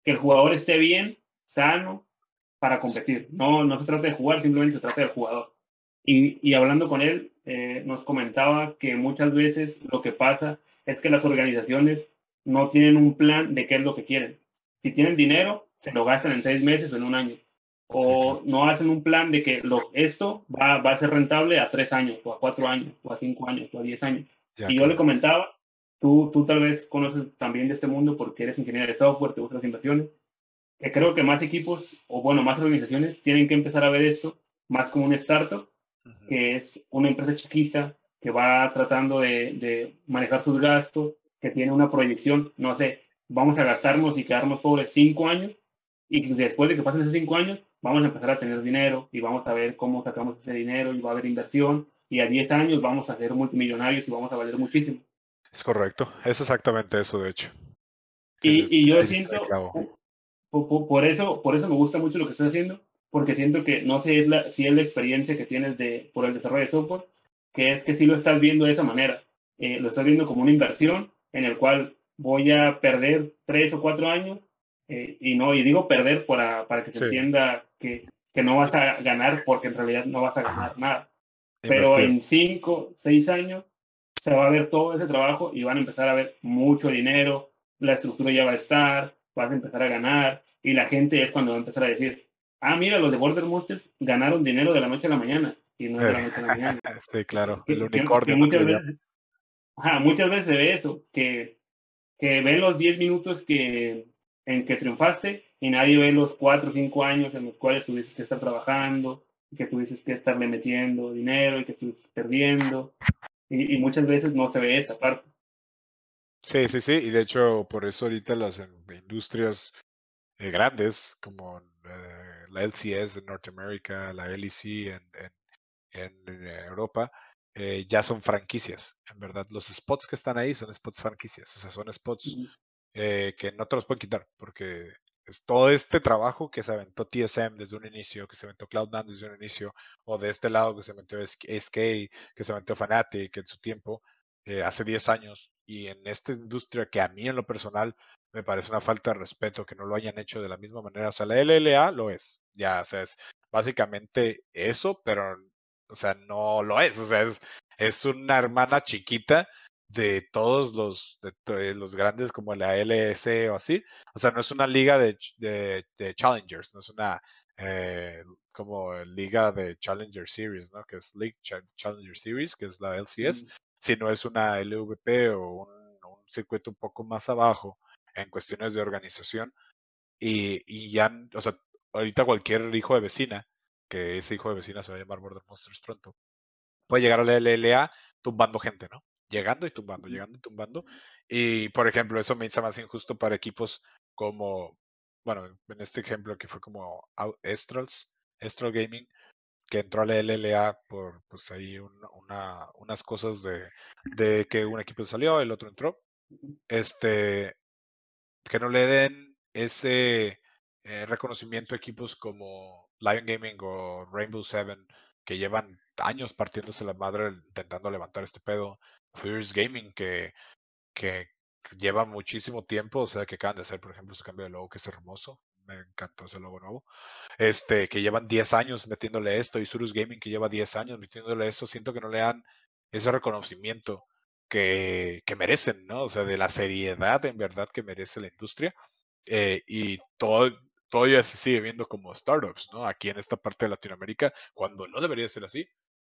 el jugador esté bien, sano, para competir. No, no se trata de jugar, simplemente se trata del jugador. Y, y hablando con él, eh, nos comentaba que muchas veces lo que pasa es que las organizaciones no tienen un plan de qué es lo que quieren. Si tienen dinero, se lo gastan en seis meses o en un año. O no hacen un plan de que lo, esto va, va a ser rentable a tres años, o a cuatro años, o a cinco años, o a diez años. y yo le comentaba, tú, tú tal vez conoces también de este mundo porque eres ingeniero de software, te gustan las inversiones que creo que más equipos, o bueno, más organizaciones tienen que empezar a ver esto más como un startup, que es una empresa chiquita que va tratando de, de, manejar sus gastos, que tiene una proyección, no sé, vamos a gastarnos y quedarnos pobres cinco años, y después de que pasen esos cinco años, vamos a empezar a tener dinero y vamos a ver cómo sacamos ese dinero y va a haber inversión, y a diez años vamos a ser multimillonarios y vamos a valer muchísimo. Es correcto, es exactamente eso, de hecho. Y, y yo siento, por, eso, por eso me gusta mucho lo que estás haciendo, porque siento que no sé es la, si es la experiencia que tienes de, por el desarrollo de software, que es que si lo estás viendo de esa manera. Eh, lo estás viendo como una inversión en el cual voy a perder tres o cuatro años, eh, y no, y digo perder para, para que se entienda que, que no vas a ganar porque en realidad no vas a ganar nada. Pero en cinco, seis años se va a ver todo ese trabajo y van a empezar a ver mucho dinero, la estructura ya va a estar, vas a empezar a ganar y la gente es cuando va a empezar a decir, ah, mira, los de Border Monsters ganaron dinero de la noche a la mañana y no de la noche a la mañana. sí, claro, el unicornio. muchas, veces, muchas veces se ve eso, que, que ven los 10 minutos que, en que triunfaste y nadie ve los 4 o 5 años en los cuales tuviste que estar trabajando, que tuviste que estarle metiendo dinero y que estuviste perdiendo. Y, muchas veces no se ve esa parte. Sí, sí, sí, y de hecho por eso ahorita las industrias eh, grandes como eh, la LCS en Norteamérica, la LEC en, en, en Europa, eh, ya son franquicias, en verdad. Los spots que están ahí son spots franquicias, o sea, son spots que no te los pueden quitar, porque es todo este trabajo que se aventó TSM desde un inicio, que se aventó Cloud9 desde un inicio, o de este lado que se aventó SK, que se aventó Fnatic en su tiempo, eh, hace 10 años, y en esta industria que a mí en lo personal me parece una falta de respeto que no lo hayan hecho de la misma manera. O sea, la LLA lo es, ya, o sea, es básicamente eso, pero, o sea, no lo es, o sea, es, es una hermana chiquita de todos los, de, los grandes como la LS o así. O sea, no es una liga de, de, challengers, no es una eh, como liga de Challenger Series, ¿no? Que es League Challenger Series, que es la LCS, sino es una LVP o un, circuito un poco más abajo en cuestiones de organización. Y, y ya, o sea, ahorita cualquier hijo de vecina, que ese hijo de vecina se va a llamar Border Monsters pronto, puede llegar a la LLA tumbando gente, ¿no? Llegando y tumbando, llegando y tumbando. Y, por ejemplo, eso me hizo más injusto para equipos como, bueno, en este ejemplo que fue como Estrals, Estral Gaming, que entró a la LLA por, pues ahí una, unas cosas de, de que un equipo salió, el otro entró. Este, que no le den ese eh, reconocimiento a equipos como Lion Gaming o Rainbow Seven, que llevan años partiéndose la madre intentando levantar este pedo. Furious Gaming, que, que lleva muchísimo tiempo, o sea, que acaban de hacer, por ejemplo, su cambio de logo, que es hermoso. Me encantó ese logo nuevo. Este, que llevan 10 años metiéndole esto, y Surus Gaming, que lleva 10 años metiéndole esto, siento que no le dan ese reconocimiento que, que merecen, ¿no? O sea, de la seriedad en verdad que merece la industria. Eh, y todo, todavía se sigue viendo como startups, ¿no? Aquí en esta parte de Latinoamérica, cuando no debería ser así,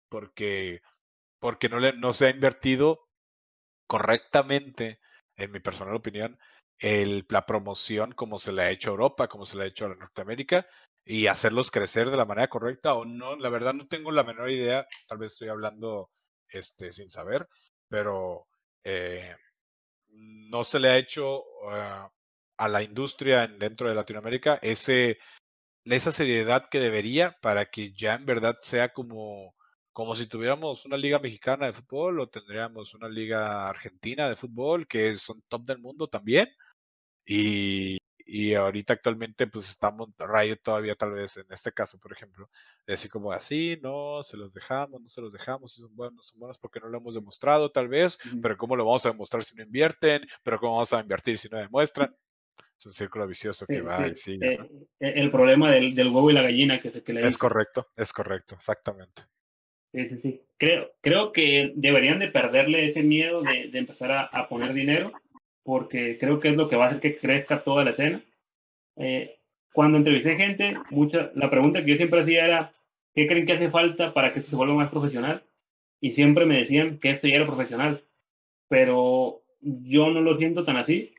porque porque no, le, no se ha invertido correctamente, en mi personal opinión, la promoción como se le ha hecho a Europa, como se le ha hecho a Norteamérica, y hacerlos crecer de la manera correcta o no. La verdad no tengo la menor idea, tal vez estoy hablando este, sin saber, pero eh, no se le ha hecho ah, a la industria dentro de Latinoamérica ese, esa seriedad que debería para que ya en verdad sea como como si tuviéramos una liga mexicana de fútbol o tendríamos una liga argentina de fútbol que son top del mundo también. Y, y ahorita actualmente pues estamos Riot todavía tal vez en este caso, por ejemplo, así como así, no, se los dejamos, no se los dejamos, si son buenos, son buenos porque no lo hemos demostrado tal vez, pero ¿cómo lo vamos a demostrar si no invierten? Pero ¿cómo vamos a invertir si no demuestran? Es un círculo vicioso que va y sigue. Eh, el problema del, del, huevo y la gallina que, que le Es correcto, es correcto, exactamente. Sí, sí. Creo, creo que deberían de perderle ese miedo de, de empezar a, a, poner dinero, porque creo que es lo que va a hacer que crezca toda la escena. Eh, cuando entrevisté gente, mucha, la pregunta que yo siempre hacía era, ¿qué creen que hace falta para que esto se vuelva más profesional? Y siempre me decían que esto ya era profesional, pero yo no lo siento tan así,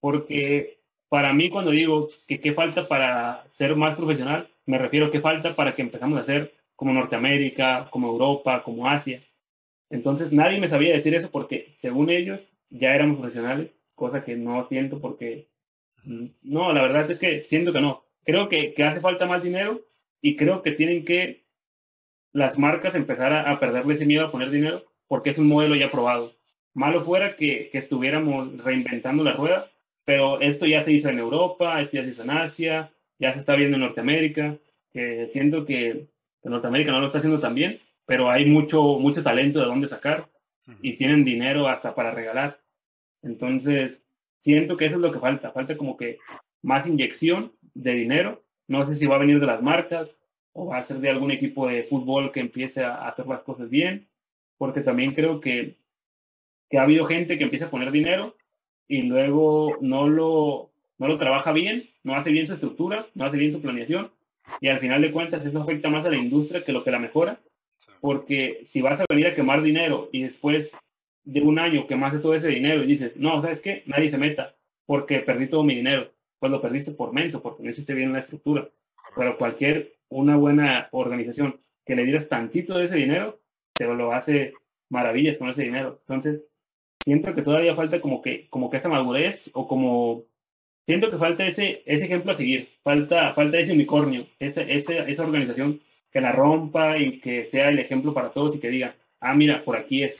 porque para mí cuando digo que qué falta para ser más profesional, me refiero a qué falta para que empezamos a hacer como Norteamérica, como Europa, como Asia. Entonces nadie me sabía decir eso porque según ellos ya éramos profesionales, cosa que no siento porque mm, no, la verdad es que siento que no. Creo que, hace falta más dinero y creo que tienen que las marcas empezar a, a, perderle ese miedo a poner dinero porque es un modelo ya probado. Malo fuera que, que estuviéramos reinventando la rueda, pero esto ya se hizo en Europa, esto ya se hizo en Asia, ya se está viendo en Norteamérica, que siento que en Norteamérica no lo está haciendo tan bien, pero hay mucho, mucho talento de dónde sacar y tienen dinero hasta para regalar. Entonces, siento que eso es lo que falta. Falta como que más inyección de dinero. No sé si va a venir de las marcas o va a ser de algún equipo de fútbol que empiece a hacer las cosas bien, porque también creo que que ha habido gente que empieza a poner dinero y luego no lo, no lo trabaja bien, no hace bien su estructura, no hace bien su planeación y al final de cuentas eso afecta más a la industria que lo que la mejora, porque si vas a venir a quemar dinero y después de un año quemaste todo ese dinero y dices, no, ¿sabes qué? Nadie se meta porque perdí todo mi dinero. Pues lo perdiste por menso, porque no hiciste bien la estructura. Pero cualquier, una buena organización que le dieras tantito de ese dinero, te lo hace maravillas con ese dinero. Entonces, siento que todavía falta como que, como que esa madurez o como siento que falta ese, ese ejemplo a seguir, falta, falta ese unicornio, esa, esa, esa organización que la rompa y que sea el ejemplo para todos y que diga, ah, mira, por aquí es.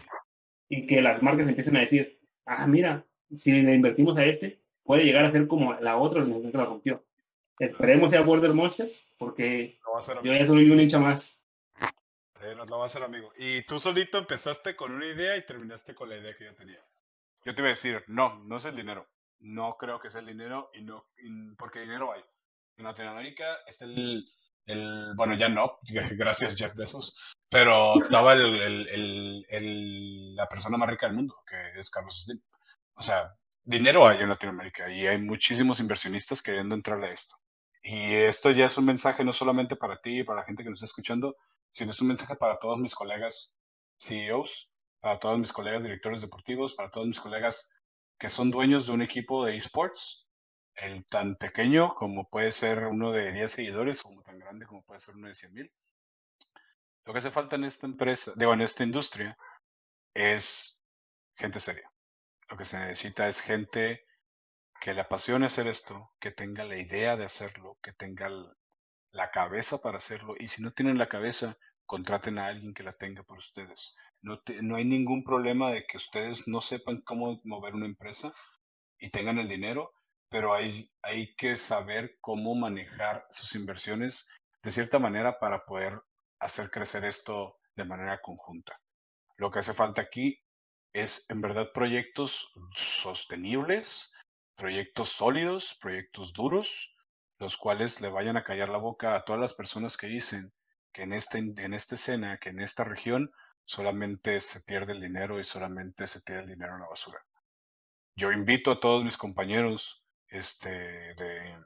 Y que las marcas empiecen a decir, ah, mira, si le invertimos a este, puede llegar a ser como la otra organización que la rompió. Esperemos sea Border Monsters, porque yo ya soy un hincha más. nos lo va a hacer amigo. Y tú solito empezaste con una idea y terminaste con la idea que yo tenía. Yo te iba a decir, no, no es el dinero no creo que sea el dinero y no porque dinero hay. En Latinoamérica está el, bueno, ya no, gracias Jeff Bezos, pero estaba el, el, la persona más rica del mundo, que es Carlos Slim. O sea, dinero hay en Latinoamérica y hay muchísimos inversionistas queriendo entrar a esto. Y esto ya es un mensaje no solamente para ti y para la gente que nos está escuchando, sino es un mensaje para todos mis colegas CEOs, para todos mis colegas directores deportivos, para todos mis colegas que son dueños de un equipo de esports, el tan pequeño como puede ser uno de 10 seguidores, como tan grande como puede ser uno de 100 mil. Lo que hace falta en esta empresa, digo, en esta industria, es gente seria. Lo que se necesita es gente que le apasione hacer esto, que tenga la idea de hacerlo, que tenga la cabeza para hacerlo. Y si no tienen la cabeza, contraten a alguien que la tenga por ustedes. No, no hay ningún problema de que ustedes no sepan cómo mover una empresa y tengan el dinero, pero hay, hay que saber cómo manejar sus inversiones de cierta manera para poder hacer crecer esto de manera conjunta. Lo que hace falta aquí es en verdad proyectos sostenibles, proyectos sólidos, proyectos duros, los cuales le vayan a callar la boca a todas las personas que dicen que en, este, en esta escena, que en esta región, solamente se pierde el dinero y solamente se tira el dinero en la basura. Yo invito a todos mis compañeros este, de,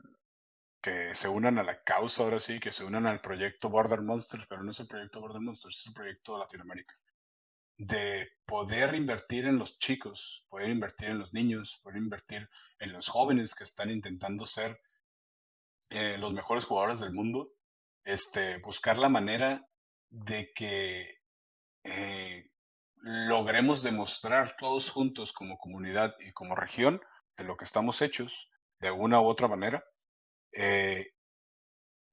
que se unan a la causa ahora sí, que se unan al proyecto Border Monsters, pero no es el proyecto Border Monsters, es el proyecto de Latinoamérica. De poder invertir en los chicos, poder invertir en los niños, poder invertir en los jóvenes que están intentando ser eh, los mejores jugadores del mundo este, buscar la manera de que eh, logremos demostrar todos juntos como comunidad y como región de lo que estamos hechos de alguna u otra manera, eh,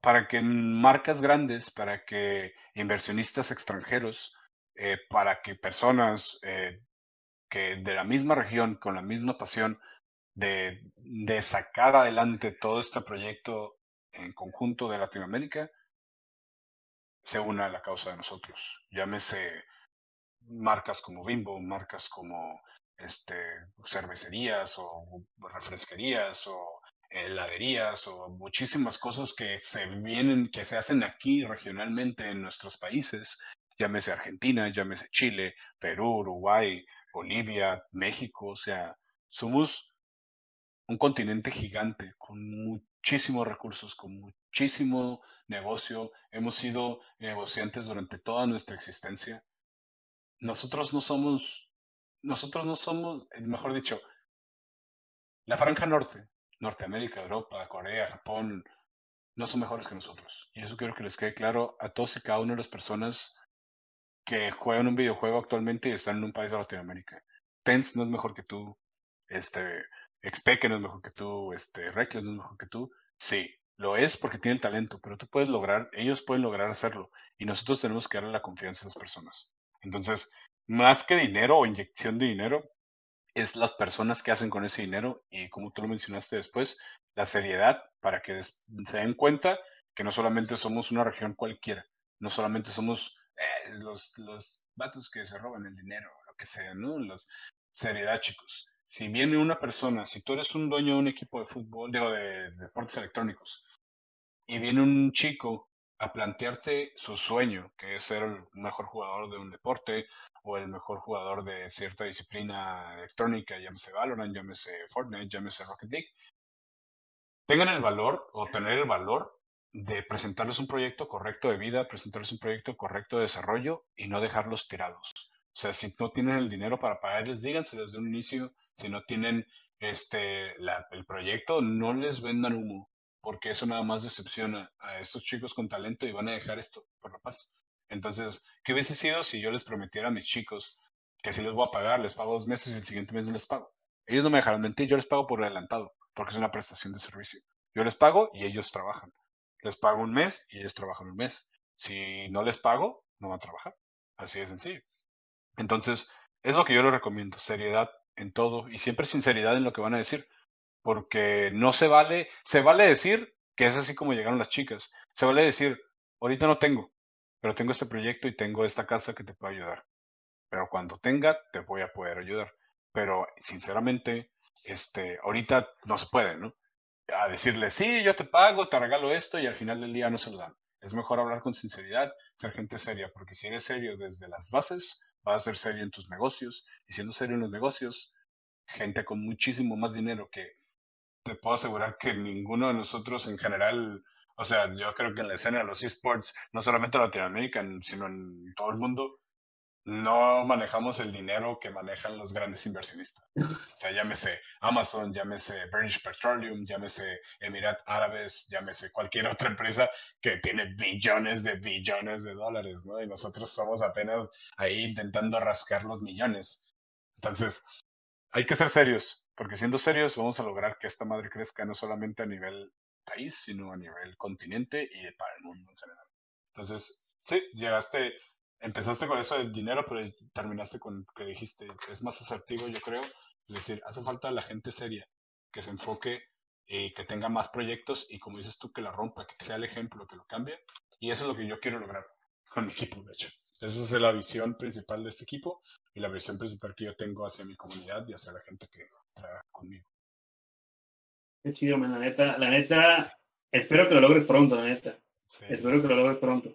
para que marcas grandes, para que inversionistas extranjeros, eh, para que personas que de la misma región, con la misma pasión de sacar adelante todo este proyecto en conjunto de Latinoamérica, se una a la causa de nosotros. Llámese marcas como Bimbo, marcas como este, cervecerías o refresquerías o heladerías o muchísimas cosas que se vienen, que se hacen aquí regionalmente en nuestros países, llámese Argentina, llámese Chile, Perú, Uruguay, Bolivia, México, o sea, somos un continente gigante con muchísimos recursos, con muchísimo negocio, hemos sido negociantes durante toda nuestra existencia. Nosotros no somos, nosotros no somos, eh, mejor dicho, la franja norte, Norteamérica, Europa, Corea, Japón, no son mejores que nosotros. Y eso quiero que les quede claro a todos y cada una de las personas que juegan un videojuego actualmente y están en un país de Latinoamérica. Tense no es mejor que tú, este, XP no es mejor que tú, este, Reckless no es mejor que tú. Sí, lo es porque tiene el talento, pero tú puedes lograr, ellos pueden lograr hacerlo y nosotros tenemos que darle la confianza a esas personas. Entonces, más que dinero o inyección de dinero, es las personas que hacen con ese dinero y como tú lo mencionaste después, la seriedad para que se den cuenta que no solamente somos una región cualquiera, no solamente somos eh, los, los vatos que se roban el dinero, lo que sea, ¿no? Los, seriedad, chicos. Si viene una persona, si tú eres un dueño de un equipo de fútbol, digo, de deportes electrónicos, y viene un chico a plantearte su sueño, que es ser el mejor jugador de un deporte o el mejor jugador de cierta disciplina electrónica, llámese Valorant, llámese Fortnite, llámese Rocket League, tengan el valor o tener el valor de presentarles un proyecto correcto de vida, presentarles un proyecto correcto de desarrollo y no dejarlos tirados. O sea, si no tienen el dinero para pagarles, díganse desde un inicio. Si no tienen este, el proyecto, no les vendan humo porque eso nada más decepciona a estos chicos con talento y van a dejar esto por la paz. Entonces, ¿qué hubiese sido si yo les prometiera a mis chicos que si les voy a pagar, les pago dos meses y el siguiente mes no les pago? Ellos no me dejarán mentir, yo les pago por adelantado, porque es una prestación de servicio. Yo les pago y ellos trabajan. Les pago un mes y ellos trabajan un mes. Si no les pago, no van a trabajar. Así de sencillo. Entonces, es lo que yo les recomiendo, seriedad en todo y siempre sinceridad en lo que van a decir porque no se vale, se vale decir que es así como llegaron las chicas, se vale decir, ahorita no tengo, pero tengo este proyecto y tengo esta casa que te puede ayudar, pero cuando tenga te voy a poder ayudar, pero sinceramente, este, ahorita no se puede, ¿no? A decirle, sí, yo te pago, te regalo esto y al final del día no se lo dan. Es mejor hablar con sinceridad, ser gente seria, porque si eres serio desde las bases, vas a ser serio en tus negocios, y siendo serio en los negocios, gente con muchísimo más dinero que te puedo asegurar que ninguno de nosotros en general, o sea, yo creo que en la escena de los esports, no solamente en Latinoamérica, sino en todo el mundo, no manejamos el dinero que manejan los grandes inversionistas. O sea, llámese Amazon, llámese British Petroleum, llámese Emirat Árabes, llámese cualquier otra empresa que tiene billones de billones de dólares, ¿no? Y nosotros somos apenas ahí intentando rascar los millones. Entonces, hay que ser serios. Porque siendo serios, vamos a lograr que esta madre crezca no solamente a nivel país, sino a nivel continente y para el mundo en general. Entonces, sí, llegaste, empezaste con eso del dinero, pero terminaste con que dijiste, es más asertivo, yo creo, decir, hace falta la gente seria, que se enfoque y que tenga más proyectos y como dices tú, que la rompa, que sea el ejemplo, que lo cambie. Y eso es lo que yo quiero lograr con mi equipo, de hecho. Esa es la visión principal de este equipo y la visión principal que yo tengo hacia mi comunidad y hacia la gente que, conmigo. Qué chido, man, la neta, la neta, espero que lo logres pronto, la neta. Espero que lo logres pronto.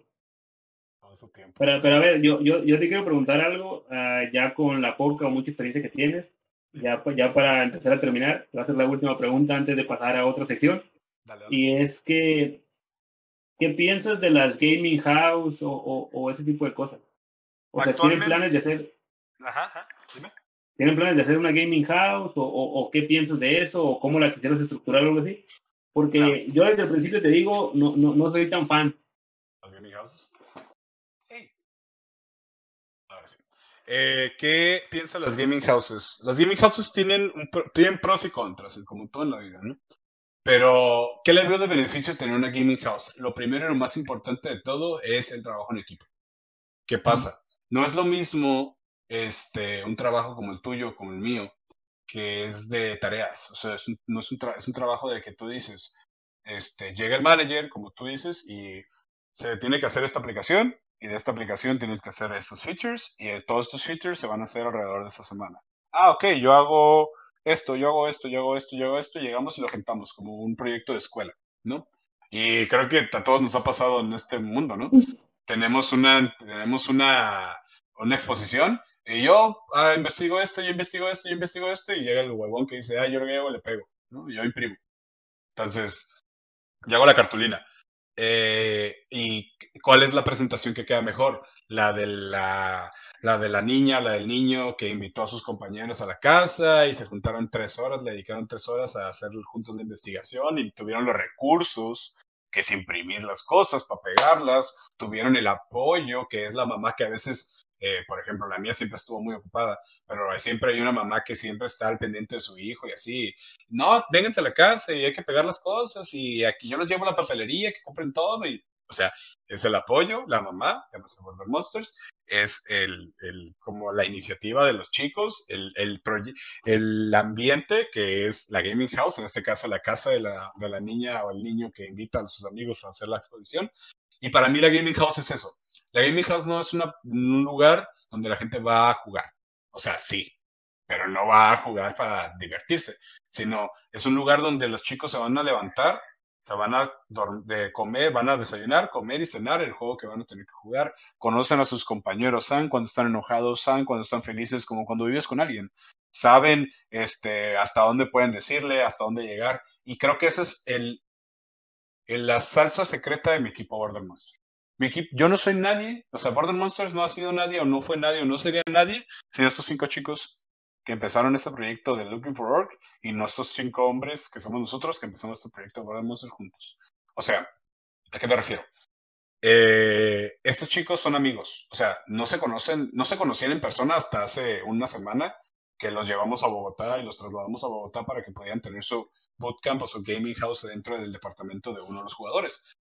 tiempo. Pero, pero a ver, yo, yo, yo te quiero preguntar algo, ah, ya con la poca o mucha experiencia que tienes, ya, ya para empezar a terminar, te voy a hacer la última pregunta antes de pasar a otra sección. Y es que, ¿qué piensas de las gaming house o, o, ese tipo de cosas? O sea, ¿tienen planes de hacer? Ajá, ajá, dime. ¿Tienen planes de hacer una gaming house o, o, qué piensas de eso o cómo la quisieras estructurar o algo así? Porque yo desde el principio te digo, no, no, no soy tan fan. ¿Las gaming houses? Ahora sí. Eh, ¿Qué piensan las gaming houses? Las gaming houses tienen, un, tienen pros y contras, como todo en la vida, ¿no? Pero, ¿qué le veo de beneficio tener una gaming house? Lo primero y lo más importante de todo es el trabajo en equipo. ¿Qué pasa? No es lo mismo este, un trabajo como el tuyo, como el mío, que es de tareas. O sea, es un, no es un, es un trabajo de que tú dices, este, llega el manager, como tú dices, y se tiene que hacer esta aplicación, y de esta aplicación tienes que hacer estos features, y todos estos features se van a hacer alrededor de esta semana. Ah, ok, yo hago esto, yo hago esto, yo hago esto, yo hago esto, y llegamos y lo juntamos como un proyecto de escuela, ¿no? Y creo que a todos nos ha pasado en este mundo, ¿no? tenemos una, tenemos una, una exposición y yo ah, investigo esto, yo investigo esto, yo investigo esto, y llega el huevón que dice, ah, yo lo hago, le pego, ¿no? Y yo imprimo. Entonces, yo hago la cartulina. Eh, ¿Y cuál es la presentación que queda mejor? La de la, la de la niña, la del niño que invitó a sus compañeros a la casa y se juntaron tres horas, le dedicaron tres horas a hacer juntos la investigación y tuvieron los recursos que es imprimir las cosas para pegarlas, tuvieron el apoyo, que es la mamá que a veces eh, por ejemplo, la mía siempre estuvo muy ocupada, pero siempre hay una mamá que siempre está al pendiente de su hijo y así. No, vénganse a la casa y hay que pegar las cosas y aquí yo los llevo a la papelería, que compren todo y, o sea, es el apoyo, la mamá, los Border Monsters, es el, el, como la iniciativa de los chicos, el, el, el ambiente que es la gaming house, en este caso la casa de la, de la niña o el niño que invita a sus amigos a hacer la exposición. Y para mí la gaming house es eso, la gaming house no es un lugar donde la gente va a jugar. O sea, sí, pero no va a jugar para divertirse, sino es un lugar donde los chicos se van a levantar, se van a de comer, van a desayunar, comer y cenar el juego que van a tener que jugar. Conocen a sus compañeros, saben cuando están enojados, saben cuando están felices, como cuando vives con alguien. Saben este, hasta dónde pueden decirle, hasta dónde llegar. Y creo que esa es el, la salsa secreta de mi equipo Border Monsters. Mi equipo, yo no soy nadie, o sea, Border Monsters no ha sido nadie, o no fue nadie, o no sería nadie sin estos cinco chicos que empezaron este proyecto de Looking for Work y nuestros cinco hombres que somos nosotros que empezamos este proyecto de Monsters juntos. O sea, ¿a qué me refiero? Eh, estos chicos son amigos, o sea, no se conocen, no se conocían en persona hasta hace una semana que los llevamos a Bogotá y los trasladamos a Bogotá para que pudieran tener su bootcamp o su gaming house dentro del departamento de uno de los jugadores.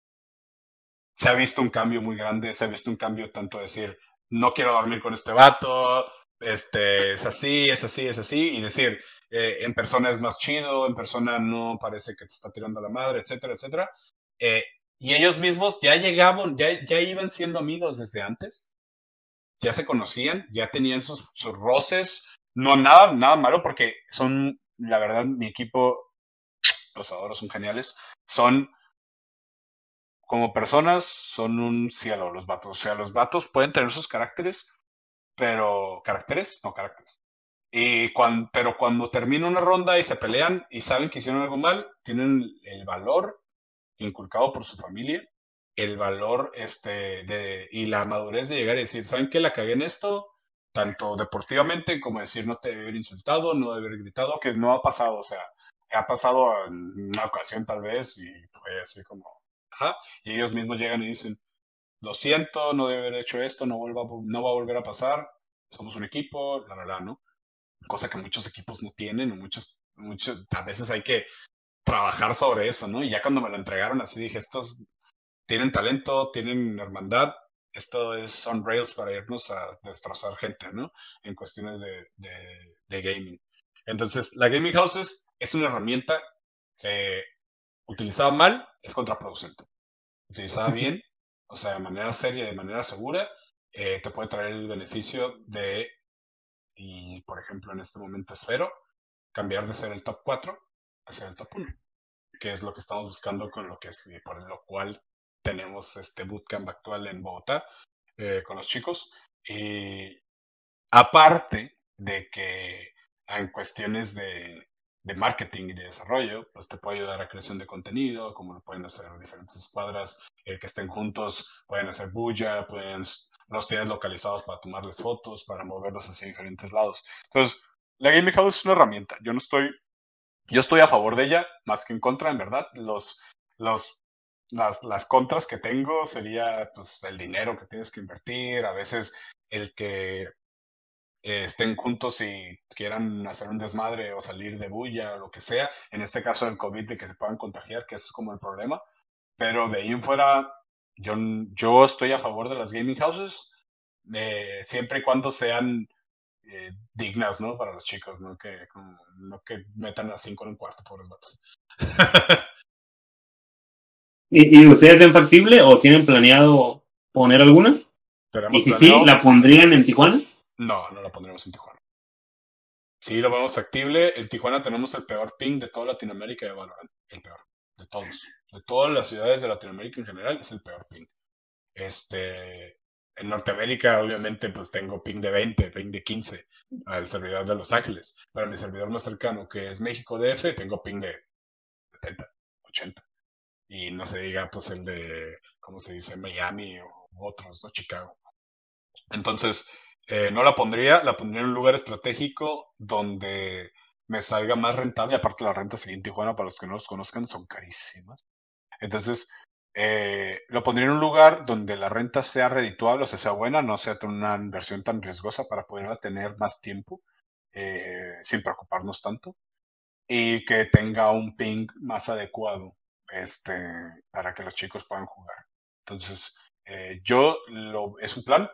Se ha visto un cambio muy grande, se ha visto un cambio tanto decir, no quiero dormir con este vato, este, es así, es así, es así, y decir, eh, en persona es más chido, en persona no parece que te está tirando la madre, etcétera, etcétera. Eh, y ellos mismos ya llegaban, ya, ya iban siendo amigos desde antes, ya se conocían, ya tenían sus, sus roces, no nada, nada malo, porque son, la verdad, mi equipo, los adoro, son geniales, son como personas, son un cielo los vatos, o sea, los vatos pueden tener sus caracteres, pero caracteres, no caracteres. Y cuando, pero cuando termina una ronda y se pelean y saben que hicieron algo mal, tienen el valor inculcado por su familia, el valor este, de, y la madurez de llegar y decir, ¿saben que la cagué en esto? Tanto deportivamente como decir, no te debe haber insultado, no debe haber gritado, que no ha pasado, o sea, ha pasado en una ocasión tal vez y fue así como, y ellos mismos llegan y dicen, lo siento, no debe haber hecho esto, no, vuelva, no va a volver a pasar, somos un equipo, la verdad, ¿no? Cosa que muchos equipos no tienen, muchos, muchos, a veces hay que trabajar sobre eso, ¿no? Y ya cuando me lo entregaron así dije, estos tienen talento, tienen hermandad, esto es son rails para irnos a destrozar gente, ¿no? En cuestiones de, de, gaming. Entonces, la Gaming Houses es una herramienta que utilizada mal es contraproducente. Utilizada bien o sea, de manera seria, de manera segura, eh, te puede traer el beneficio de, y por ejemplo en este momento espero, cambiar de ser el top 4 a ser el top 1, que es lo que estamos buscando con lo que es, por lo cual tenemos este bootcamp actual en Bogotá eh, con los chicos. Y aparte de que en cuestiones de, de marketing y de desarrollo, pues te puede ayudar a creación de contenido, como lo pueden hacer diferentes escuadras el que estén juntos, pueden hacer bulla, pueden, los tienes localizados para tomarles fotos, para moverlos hacia diferentes lados. Entonces, la Gaming House es una herramienta. Yo no estoy, yo estoy a favor de ella, más que en contra, en verdad. Los, los, las, las contras que tengo sería pues, el dinero que tienes que invertir, a veces el que eh, estén juntos y quieran hacer un desmadre o salir de bulla o lo que sea. En este caso del COVID, de que se puedan contagiar, que es como el problema. Pero de ahí en fuera, yo, yo estoy a favor de las gaming houses, eh, siempre y cuando sean eh, dignas, ¿no? Para los chicos, ¿no? Que, no que metan a cinco en un cuarto, pobres vatos. ¿Y, ¿Y, ustedes ven factible o tienen planeado poner alguna? ¿Y si sí, la pondrían en Tijuana? No, no la pondremos en Tijuana. Sí, lo vemos factible. En Tijuana tenemos el peor ping de toda Latinoamérica de Valorant. El peor. De todos. De todas las ciudades de Latinoamérica en general, es el peor ping. Este. En Norteamérica, obviamente, pues tengo ping de 20, ping de 15 al servidor de Los Ángeles. Para mi servidor más cercano, que es México DF, tengo ping de 70, 80. Y no se diga, pues, el de, ¿cómo se dice? Miami o otros, ¿no? Chicago. Entonces, eh, no la pondría, la pondría en un lugar estratégico donde me salga más rentable. Aparte, la renta en Tijuana, para los que no los conozcan, son carísimas. Entonces, eh, lo pondría en un lugar donde la renta sea redituable, o sea, sea buena, no sea una inversión tan riesgosa para poderla tener más tiempo eh, sin preocuparnos tanto y que tenga un ping más adecuado este, para que los chicos puedan jugar. Entonces, yo lo, es un plan,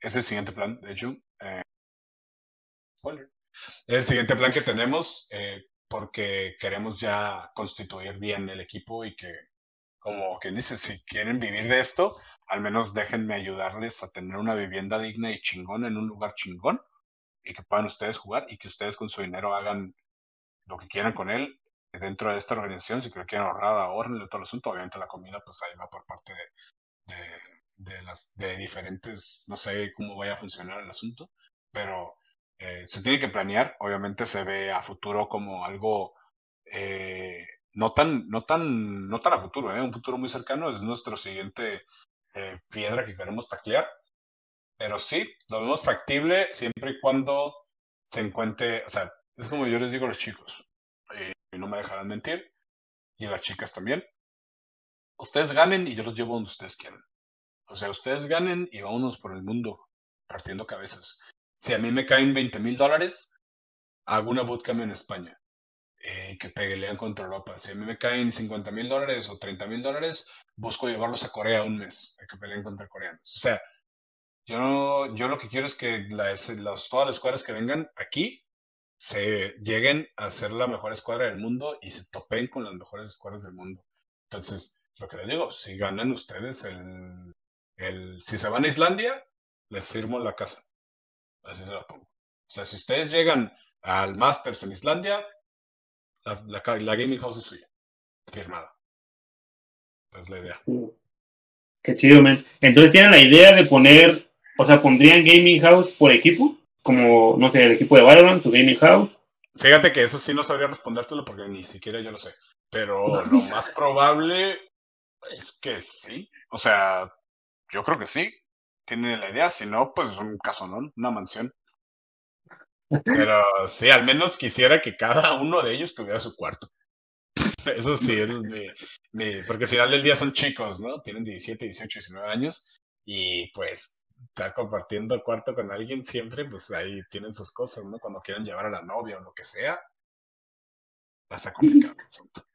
es el siguiente plan, de hecho. Eh, spoiler. El siguiente plan que tenemos, eh, porque queremos ya constituir bien el equipo y que, como quien dice, si quieren vivir de esto, al menos déjenme ayudarles a tener una vivienda digna y chingón en un lugar chingón y que puedan ustedes jugar y que ustedes con su dinero hagan lo que quieran con él dentro de esta organización, si que quieren ahorrar, ahorren todo el asunto. Obviamente la comida, pues ahí va por parte de, las, de diferentes, no sé cómo vaya a funcionar el asunto, pero eh, se tiene que planear. Obviamente se ve a futuro como algo eh, no tan, no tan, no tan a futuro, ¿eh? un futuro muy cercano es nuestro siguiente eh, piedra que queremos taclear. Pero sí, lo vemos factible siempre y cuando se encuentre, o sea, es como yo les digo a los chicos, y no me dejarán mentir, y las chicas también. Ustedes ganen y yo los llevo donde ustedes quieran. O sea, ustedes ganen y vámonos por el mundo partiendo cabezas. Si a mí me caen 20 mil dólares, hago una bootcamp en España eh, que pelean contra Europa. Si a mí me caen 50 mil dólares o 30 mil dólares, busco llevarlos a Corea un mes, a que peleen contra coreanos. O sea, yo, yo lo que quiero es que las, todas las escuadras que vengan aquí se lleguen a ser la mejor escuadra del mundo y se topen con las mejores escuadras del mundo. Entonces, lo que les digo, si ganan ustedes el, el si se van a Islandia, les firmo la casa. Así se la pongo. O sea, si ustedes llegan al Masters en Islandia, la, la, gaming house es suya. Firmada. Es la idea. Qué chido, man. Entonces tienen la idea de poner, o sea, pondrían gaming house por equipo, como, no sé, el equipo de Valorant, su gaming house. Fíjate que eso sí no sabría respondértelo porque ni siquiera yo lo sé. Pero lo más probable es que sí. O sea, yo creo que sí. Tiene la idea. Si no, pues un caso, ¿no? Una mansión. Pero sí, al menos quisiera que cada uno de ellos tuviera su cuarto. Eso sí, es mi, porque al final del día son chicos, ¿no? Tienen 17, 18, 19 años y pues estar compartiendo cuarto con alguien siempre, pues ahí tienen sus cosas, ¿no? Cuando quieren llevar a la novia o lo que sea, está complicado el asunto.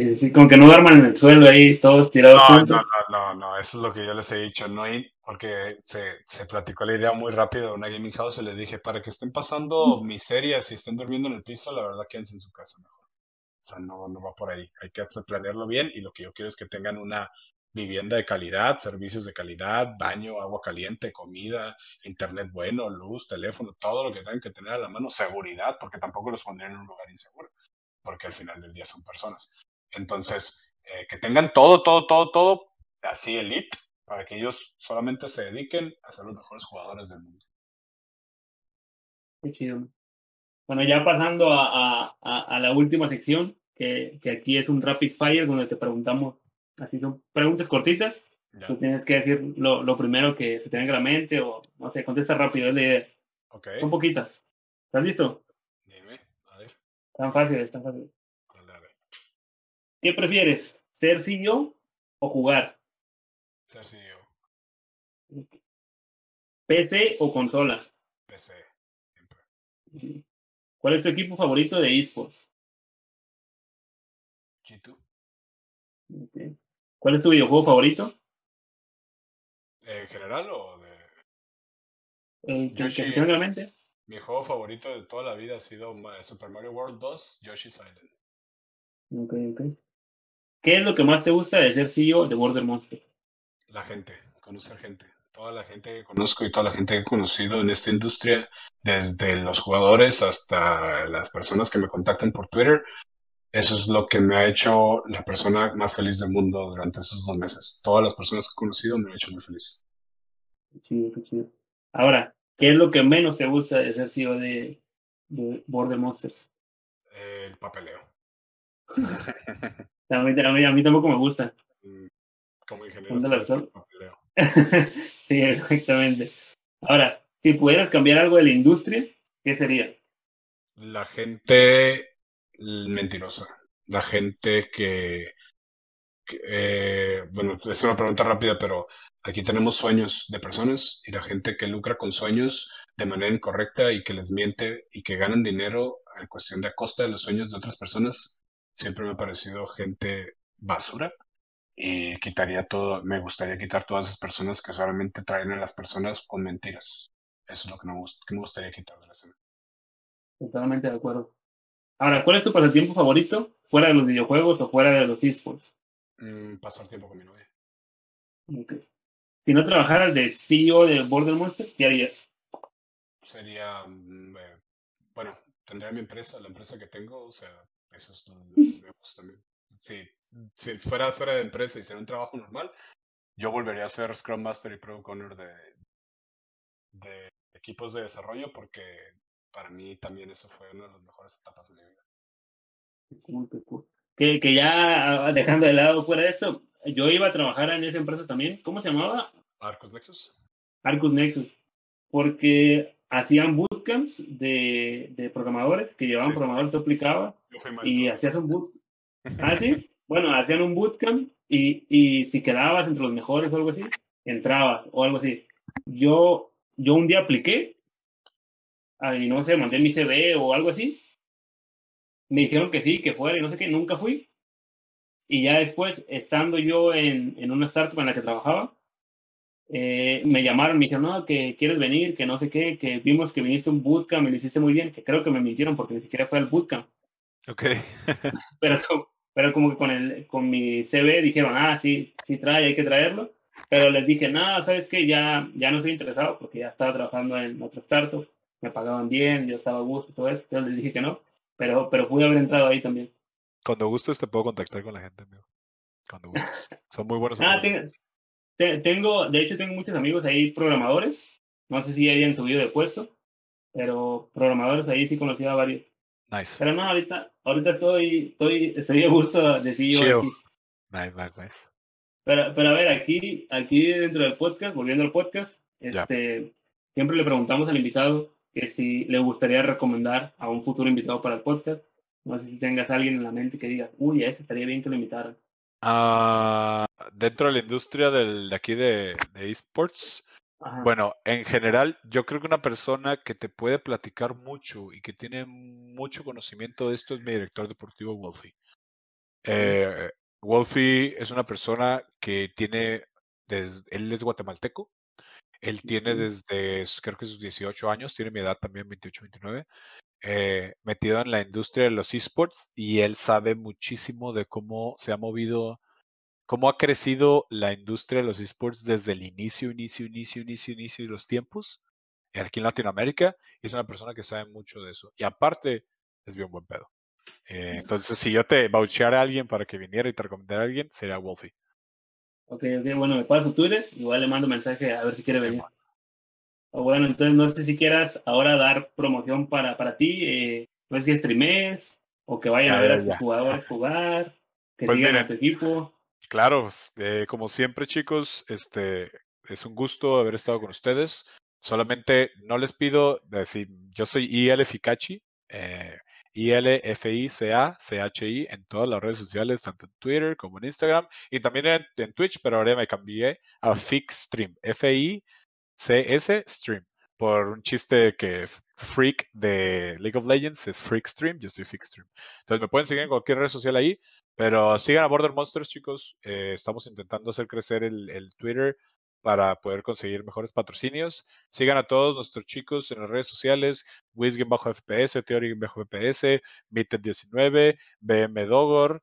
Sí, sí, como que no duerman en el suelo ahí, todos tirados. No, no, no, no, eso es lo que yo les he dicho, no porque se, se platicó la idea muy rápido de una gaming house y les dije, para que estén pasando miserias y estén durmiendo en el piso, la verdad quédense en su casa mejor. O sea, no, no va por ahí, hay que planearlo bien y lo que yo quiero es que tengan una vivienda de calidad, servicios de calidad, baño, agua caliente, comida, internet bueno, luz, teléfono, todo lo que tengan que tener a la mano, seguridad, porque tampoco los pondrían en un lugar inseguro, porque al final del día son personas. Entonces, eh, que tengan todo, todo, todo, todo así elite, para que ellos solamente se dediquen a ser los mejores jugadores del mundo. Qué chido. Bueno, ya pasando a, a, a la última sección, que, que, aquí es un rapid fire, donde te preguntamos, así son preguntas cortitas. Tú tienes que decir lo, lo, primero que se tenga en la mente, o no sé, contesta rápido, es la idea. Okay. Son poquitas. ¿Estás listo? Dime, a ver. Tan fácil, tan fácil. ¿Qué prefieres? ¿Ser CEO o jugar? Ser CEO. ¿PC o consola? PC, siempre. ¿Cuál es tu equipo favorito de esports? G2. ¿Cuál es tu videojuego favorito? ¿En general o de.? Eh, Yoshi, ¿Generalmente? Mi juego favorito de toda la vida ha sido Super Mario World 2, Yoshi's Island. Ok, ok. ¿Qué es lo que más te gusta de ser CEO de Border Monster? La gente, conocer gente. Toda la gente que conozco y toda la gente que he conocido en esta industria, desde los jugadores hasta las personas que me contactan por Twitter, eso es lo que me ha hecho la persona más feliz del mundo durante esos dos meses. Todas las personas que he conocido me han hecho muy feliz. Qué chido, qué chido. Ahora, ¿qué es lo que menos te gusta de ser CEO de, de Border Monsters? El papeleo. A mí, a mí, tampoco me gusta. Mm, como ingeniero. sí, exactamente. Ahora, si pudieras cambiar algo de la industria, ¿qué sería? La gente mentirosa. La gente que, eh, bueno, es una pregunta rápida, pero aquí tenemos sueños de personas y la gente que lucra con sueños de manera incorrecta y que les miente y que ganan dinero en cuestión de a costa de los sueños de otras personas, siempre me ha parecido gente basura y quitaría todo, me gustaría quitar todas esas personas que solamente traen a las personas con mentiras. Eso es lo que me, que me gustaría quitar de la escena. Totalmente de acuerdo. Ahora, ¿cuál es tu pasatiempo favorito fuera de los videojuegos o fuera de los esports? Mm, pasar tiempo con mi novia. Okay. Si no trabajaras de CEO de Border Monster, ¿qué harías? Sería, mm, eh, bueno, tendría mi empresa, la empresa que tengo, o sea, eso es lo que me gusta también. Si, si fuera fuera de empresa y hiciera un trabajo normal, yo volvería a ser Scrum Master y Product Owner de, de equipos de desarrollo porque para mí también eso fue una de las mejores etapas de mi vida. Que, que ya ah, dejando de lado fuera de esto, yo iba a trabajar en esa empresa también. ¿Cómo se llamaba? Arcus Nexus. Arcus Nexus. Porque hacían bootcamps de, de programadores que llevaban programadores, te aplicaba y hacías un boot. Ah, sí. Bueno, hacían un bootcamp y, y si quedabas entre los mejores o algo así, entrabas o algo así. Yo, yo un día apliqué y no sé, mandé mi CV o algo así. Me dijeron que sí, que fuera y no sé qué, nunca fui. Y ya después, estando yo en, en una startup en la que trabajaba, eh, me llamaron, me dijeron, no, que quieres venir, que no sé qué, que vimos que viniste a un bootcamp y lo hiciste muy bien, que creo que me mintieron porque ni siquiera fue al bootcamp. Ok. pero, pero como que con, el, con mi CV dijeron, ah, sí, sí trae, hay que traerlo. Pero les dije, no, ¿sabes qué? Ya, ya no estoy interesado porque ya estaba trabajando en otro startup, me pagaban bien, yo estaba a gusto, todo eso. Entonces les dije que no, pero, pero pude haber entrado ahí también. Cuando gustes te puedo contactar con la gente, amigo. Cuando gustes. Son muy buenos. Ah, tengo, de hecho tengo muchos amigos ahí programadores. No sé si hayan subido de puesto, pero programadores ahí sí conocía a varios. Nice. Pero no, ahorita, ahorita estoy, estoy, estoy a gusto de CEO aquí. Nice, nice, nice. Pero, pero a ver, aquí, aquí dentro del podcast, volviendo al podcast, este, siempre le preguntamos al invitado que si le gustaría recomendar a un futuro invitado para el podcast. No sé si tengas a alguien en la mente que diga, uy, a ese estaría bien que lo invitaran. Uh, dentro de la industria del, de aquí de, de esports, bueno, en general, yo creo que una persona que te puede platicar mucho y que tiene mucho conocimiento de esto es mi director deportivo, Wolfie. Eh, Wolfie es una persona que tiene, desde, él es guatemalteco, él tiene desde, creo que sus 18 años, tiene mi edad también, 28, 29, eh, metido en la industria de los esports y él sabe muchísimo de cómo se ha movido, cómo ha crecido la industria de los esports desde el inicio, inicio, inicio, inicio, inicio de los tiempos aquí en Latinoamérica. Y es una persona que sabe mucho de eso. Y aparte, es bien buen pedo. Eh, entonces, si yo te voucheara a alguien para que viniera y te recomendara a alguien, sería Wolfie. Ok, ok, bueno, me paso Twitter, igual le mando mensaje a ver si quiere venir. O bueno, entonces no sé si quieras ahora dar promoción para, para ti, eh, no sé si streames o que vayan a ver a tus jugadores jugar, que pues sigan a tu equipo. Claro, eh, como siempre chicos, este es un gusto haber estado con ustedes. Solamente no les pido decir, yo soy Ficachi, eh, I-L-F-I-C-A-C-H-I en todas las redes sociales, tanto en Twitter como en Instagram y también en, en Twitch, pero ahora me cambié a Fixstream, F-I CS Stream. Por un chiste que Freak de League of Legends es Freak Stream, yo soy Freak Stream. Entonces me pueden seguir en cualquier red social ahí, pero sigan a Border Monsters, chicos. Eh, estamos intentando hacer crecer el Twitter para poder conseguir mejores patrocinios. Sigan a todos nuestros chicos en las redes sociales, Wiz-FPS, Theory-FPS, Meted19, BM Dogor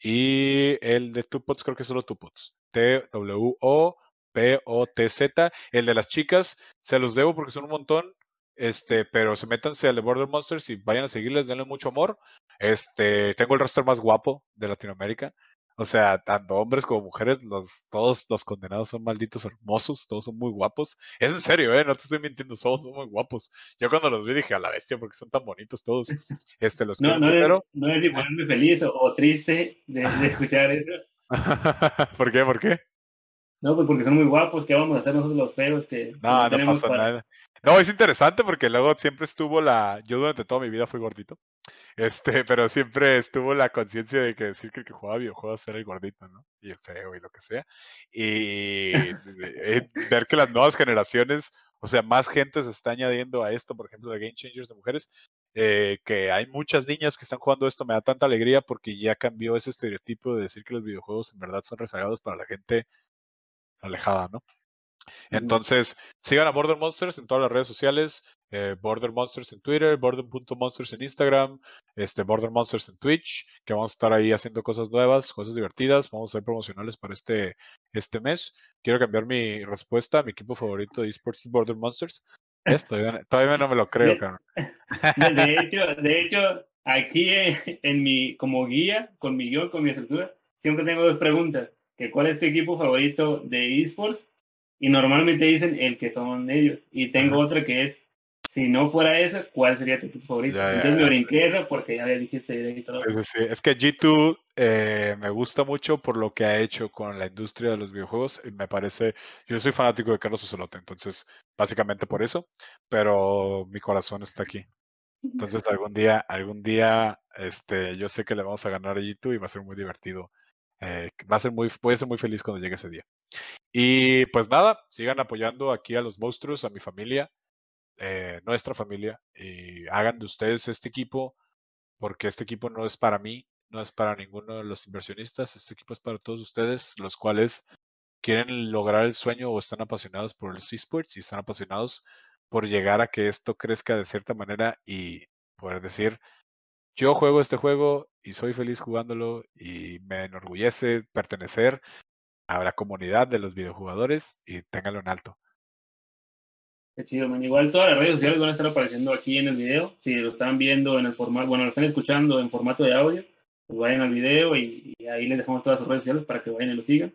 y el de Tupots, creo que es solo Tupots. T-W-O P-O-T-Z. El de las chicas, se los debo porque son un montón. Este, pero se métanse al de Border Monsters y vayan a seguirles, denle mucho amor. Este, tengo el roster más guapo de Latinoamérica. O sea, tanto hombres como mujeres, los, todos los condenados son malditos hermosos, todos son muy guapos. Es en serio, ¿eh? No te estoy mintiendo, todos son muy guapos. Yo cuando los vi dije, a la bestia, porque son tan bonitos todos. Este, los no, no, es, no es ni ponerme feliz o, triste de, de escuchar eso. ¿Por qué? ¿Por qué? No, pues porque son muy guapos, ¿qué vamos a hacer nosotros los feos? Que, no, no pasa nada. No, es interesante porque luego siempre estuvo la. Yo durante toda mi vida fui gordito. Este, pero siempre estuvo la conciencia de que decir que el que jugaba videojuegos era el gordito, ¿no? Y el feo y lo que sea. Y eh, ver que las nuevas generaciones, o sea, más gente se está añadiendo a esto, por ejemplo, de Game Changers de mujeres, eh, que hay muchas niñas que están jugando esto, me da tanta alegría porque ya cambió ese estereotipo de decir que los videojuegos en verdad son rezagados para la gente alejada, ¿no? Entonces, sigan a Border Monsters en todas las redes sociales, eh, Border Monsters en Twitter, Border.monsters en Instagram, este, Border Monsters en Twitch, que vamos a estar ahí haciendo cosas nuevas, cosas divertidas, vamos a ser promocionales para este, este mes. Quiero cambiar mi respuesta, mi equipo favorito de esports Border Monsters. Esto, todavía, no me lo creo, de, De, hecho, de hecho, aquí en, mi, como guía, con mi guion, con mi estructura, siempre tengo dos preguntas. Que ¿Cuál es tu equipo favorito de esports? Y normalmente dicen el que son ellos. Y tengo otra que es, si no fuera eso, ¿cuál sería tu favorito? Entonces me brinqué porque ya dijiste y todo. Sí, sí, Es que G2 eh, me gusta mucho por lo que ha hecho con la industria de los videojuegos. Y me parece, yo soy fanático de Carlos Ocelote, entonces básicamente por eso, pero mi corazón está aquí. Entonces algún día, algún día, este, yo sé que le vamos a ganar a G2 y va a ser muy divertido. Eh, va a ser muy, voy a ser muy feliz cuando llegue ese día. Y pues nada, sigan apoyando aquí a los monstruos, a mi familia, eh, nuestra familia, y hagan de ustedes este equipo, porque este equipo no es para mí, no es para ninguno de los inversionistas, este equipo es para todos ustedes, los cuales quieren lograr el sueño o están apasionados por los esports y están apasionados por llegar a que esto crezca de cierta manera y poder decir, yo juego este juego y soy feliz jugándolo y me enorgullece pertenecer a la comunidad de los videojugadores y ténganlo en alto. Qué chido, man. Igual todas las redes sociales van a estar apareciendo aquí en el video. Si lo están viendo en el formato, bueno, lo están escuchando en formato de audio, pues vayan al video y, ahí les dejamos todas sus redes sociales para que vayan y lo sigan.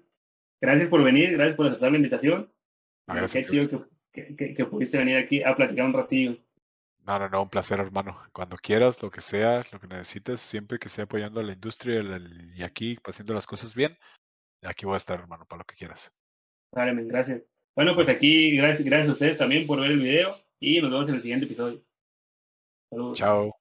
Gracias por venir, gracias por aceptar la invitación. Ah, qué chido que, que, pudiste venir aquí a platicar un ratillo. No, no, no, un placer, hermano. Cuando quieras, lo que sea, lo que necesites, siempre que sea apoyando a la industria y aquí haciendo las cosas bien, aquí voy a estar, hermano, para lo que quieras. Vale, gracias. Bueno, pues aquí, gracias, gracias a ustedes también por ver el video y nos vemos en el siguiente episodio. Saludos. Chao.